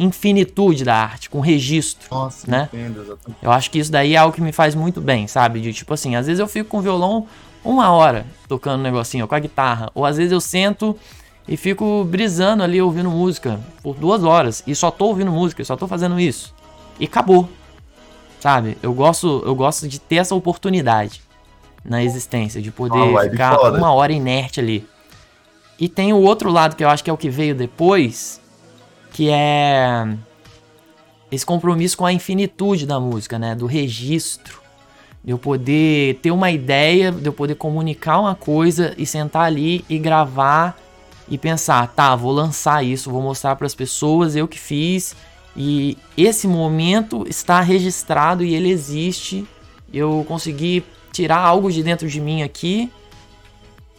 infinitude da arte, com registro. Nossa, né? entendo, exatamente. Eu acho que isso daí é algo que me faz muito bem, sabe? De tipo assim, às vezes eu fico com o violão uma hora tocando um negocinho, com a guitarra. Ou às vezes eu sento e fico brisando ali ouvindo música por duas horas. E só tô ouvindo música, só tô fazendo isso. E acabou. Sabe? Eu gosto, eu gosto de ter essa oportunidade na existência, de poder Uma vibe ficar uma hora inerte ali. E tem o outro lado que eu acho que é o que veio depois, que é esse compromisso com a infinitude da música, né? Do registro. De eu poder ter uma ideia, de eu poder comunicar uma coisa e sentar ali e gravar e pensar, tá, vou lançar isso, vou mostrar para as pessoas, eu que fiz. E esse momento está registrado e ele existe. Eu consegui tirar algo de dentro de mim aqui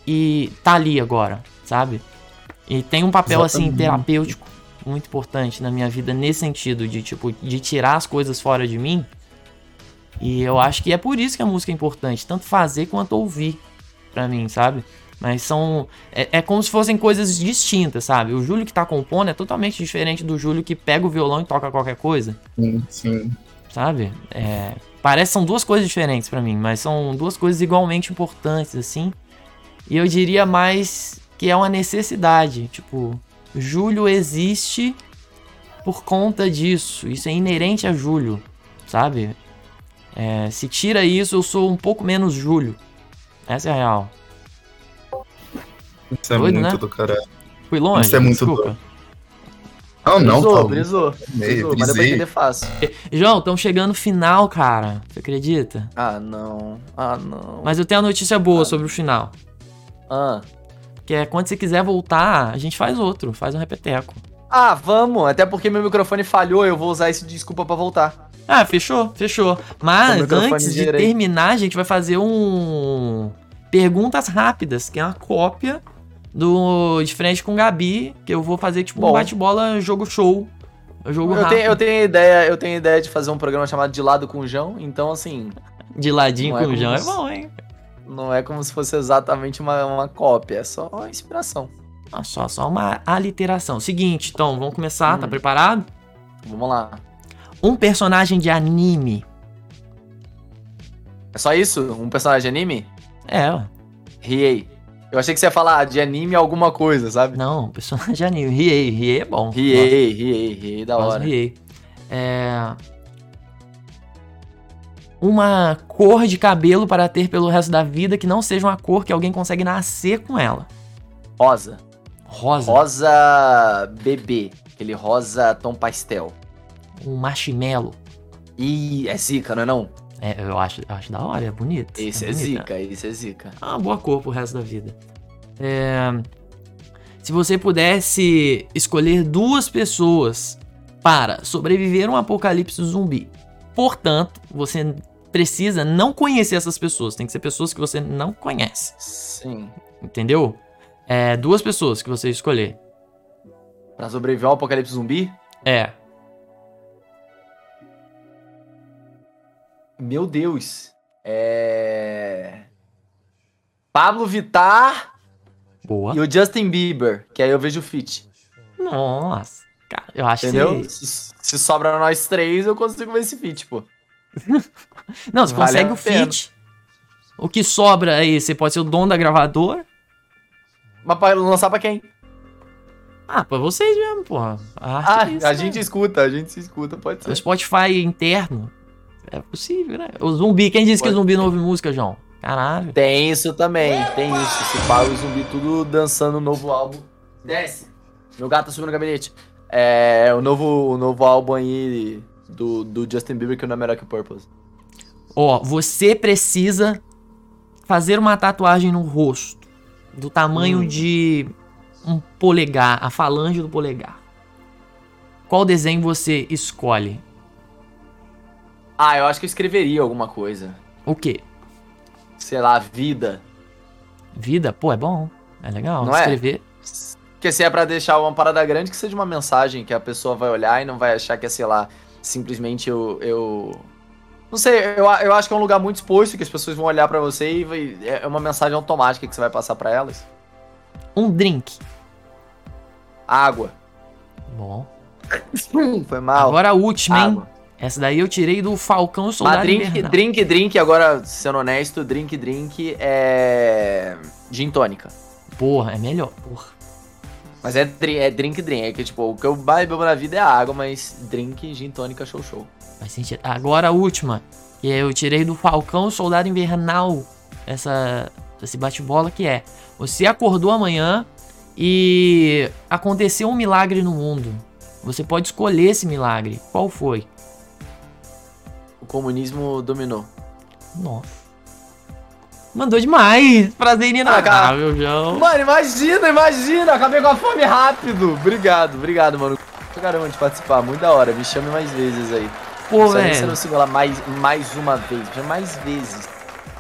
e tá ali agora, sabe? E tem um papel assim Exatamente. terapêutico muito importante na minha vida nesse sentido de tipo de tirar as coisas fora de mim. E eu acho que é por isso que a música é importante, tanto fazer quanto ouvir pra mim, sabe? Mas são é, é como se fossem coisas distintas, sabe? O Júlio que tá compondo é totalmente diferente do Júlio que pega o violão e toca qualquer coisa Sim, sim. sabe? É, Parece que são duas coisas diferentes pra mim, mas são duas coisas igualmente importantes, assim. E eu diria mais que é uma necessidade. Tipo, Júlio existe por conta disso. Isso é inerente a Júlio, sabe? É, se tira isso, eu sou um pouco menos Júlio. Essa é a real. Isso é Doido, muito né? do caralho. Fui longe? Isso é muito Desculpa. Não, não, brisou, Paulo. brisou, Meio, brisou, mas pra brisei. entender fácil. João, estão chegando no final, cara. Você acredita? Ah, não. Ah, não. Mas eu tenho a notícia boa sobre o final. Ah. Que é quando você quiser voltar, a gente faz outro, faz um repeteco. Ah, vamos. Até porque meu microfone falhou, eu vou usar esse desculpa pra voltar. Ah, fechou, fechou. Mas antes de direito. terminar, a gente vai fazer um. Perguntas rápidas, que é uma cópia do De Frente com o Gabi, que eu vou fazer tipo um Bom. bate-bola jogo show. Jogo Eu rápido. tenho, eu tenho ideia, eu tenho ideia de fazer um programa chamado De Lado com o João, então assim, De ladinho Não é com o João é bom, hein? Não é como se fosse exatamente uma, uma cópia, é só uma inspiração. Ah, só, só uma aliteração. Seguinte, então, vamos começar, tá Hum. preparado? Vamos lá. Um personagem de anime. É só isso? Um personagem de anime? É, ué. Riei. Eu achei que você ia falar de anime alguma coisa, sabe? não, personagem de anime. Riei, Riei é bom. Riei, riei, riei, da hora. Riei. É... Uma cor de cabelo para ter pelo resto da vida que não seja uma cor que alguém consegue nascer com ela. Rosa. Rosa. Rosa bebê. Aquele rosa tom pastel. Um marshmallow. Ih, é zica, não é não? É, eu acho, eu acho da hora, é bonito. Esse é, bonito, zica, esse é zica. É uma boa cor pro resto da vida. É, Se você pudesse escolher duas pessoas para sobreviver a um apocalipse zumbi, portanto, você precisa não conhecer essas pessoas. Tem que ser pessoas que você não conhece. Sim. Entendeu? É, duas pessoas que você escolher. Pra sobreviver ao apocalipse zumbi? É. Meu Deus. É. Pablo Vittar Boa. e o Justin Bieber, que aí eu vejo o fit. Nossa. Cara, eu acho Entendeu? que. Se, se sobra nós três, eu consigo ver esse fit, pô. Não, você Vale consegue o fit. O que sobra aí, você pode ser o dono da gravadora. Mas pra lançar pra quem? Ah, pra vocês mesmo, porra. A Ah, é isso, a né? gente escuta, a gente se escuta, pode O ser. Spotify interno. É possível, né? O zumbi, quem disse que Pode. zumbi não ouve música, João? Caralho. Tem isso também, tem isso. Se para o zumbi tudo dançando o novo álbum. Desce. Meu gato subindo no gabinete. É o novo, o novo álbum aí do, do Justin Bieber que o nome é Rock Purpose. Ó, você precisa fazer uma tatuagem no rosto do tamanho Hum. de um polegar, a falange do polegar. Qual desenho você escolhe? Ah, eu acho que eu escreveria alguma coisa. O quê? Sei lá, vida. Vida? Pô, é bom. É legal. Não é? Escrever. Porque se é pra deixar uma parada grande, que seja uma mensagem que a pessoa vai olhar e não vai achar que é, sei lá, simplesmente eu. eu... Não sei, eu, eu acho que é um lugar muito exposto, que as pessoas vão olhar pra você e vai, é uma mensagem automática que você vai passar pra elas. Um drink. Água. Bom. Foi mal. Agora a última, hein? Água. Essa daí eu tirei do Falcão Mas Soldado drink, Invernal. drink, drink, agora, sendo honesto, drink, drink é. Gin tônica. Porra, é melhor. Porra. Mas é, é drink, drink. É que, tipo, o que eu bebo na vida é água, mas drink, gin tônica, show, show. Faz sentido. Agora a última. Que eu tirei do Falcão Soldado Invernal. Essa, esse bate-bola que é. Você acordou amanhã e aconteceu um milagre no mundo. Você pode escolher esse milagre. Qual foi? O comunismo dominou. Nossa. Mandou demais. Prazer Ah, cara. inenarrável, João. Mano, imagina, imagina! Acabei com a fome rápido! Obrigado, obrigado, mano. Caramba de participar, muito da hora. Me chame mais vezes aí. Pô, Só velho. não sigo lá mais, mais uma vez, me chame mais vezes.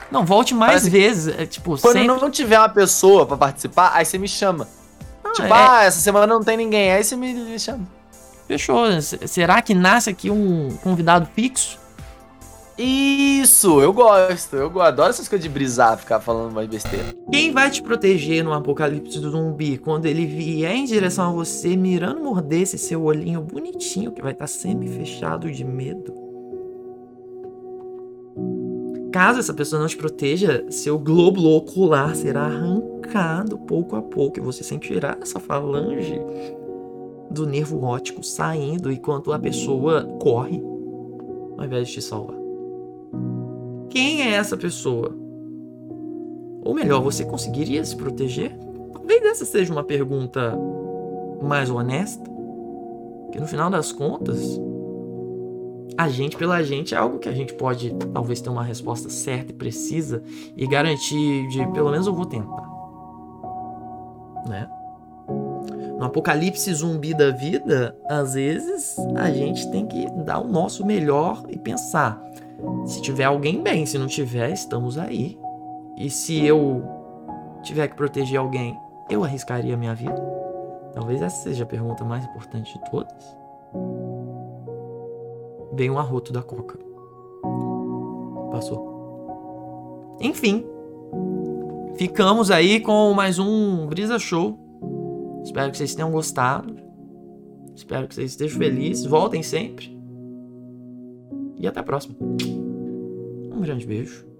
Não, volte mais Parece- vezes. É, tipo, Quando sempre. não tiver uma pessoa pra participar, aí você me chama. tipo, é- ah, essa semana não tem ninguém, aí você me, me chama. Fechou. Será que nasce aqui um convidado fixo? Isso, eu gosto, eu. Adoro essas coisas de brisar, ficar falando mais besteira. Quem vai te proteger no apocalipse do zumbi quando ele vier em direção a você, mirando morder esse seu olhinho bonitinho que vai estar semi-fechado de medo? Caso essa pessoa não te proteja, seu globo ocular será arrancado pouco a pouco e você sentirá essa falange do nervo óptico saindo enquanto a pessoa corre ao invés de te salvar. Quem é essa pessoa? Ou melhor, você conseguiria se proteger? Talvez essa seja uma pergunta mais honesta. Que no final das contas, a gente pela gente é algo que a gente pode talvez ter uma resposta certa e precisa e garantir de pelo menos eu vou tentar. Né? No apocalipse zumbi da vida, às vezes a gente tem que dar o nosso melhor e pensar. Se tiver alguém bem, se não tiver, estamos aí. E se eu tiver que proteger alguém, eu arriscaria a minha vida? Talvez essa seja a pergunta mais importante de todas. Veio um arroto da coca. Passou. Enfim. Ficamos aí com mais um Brisa Show. Espero que vocês tenham gostado. Espero que vocês estejam felizes. Voltem sempre. E até a próxima. Um grande beijo.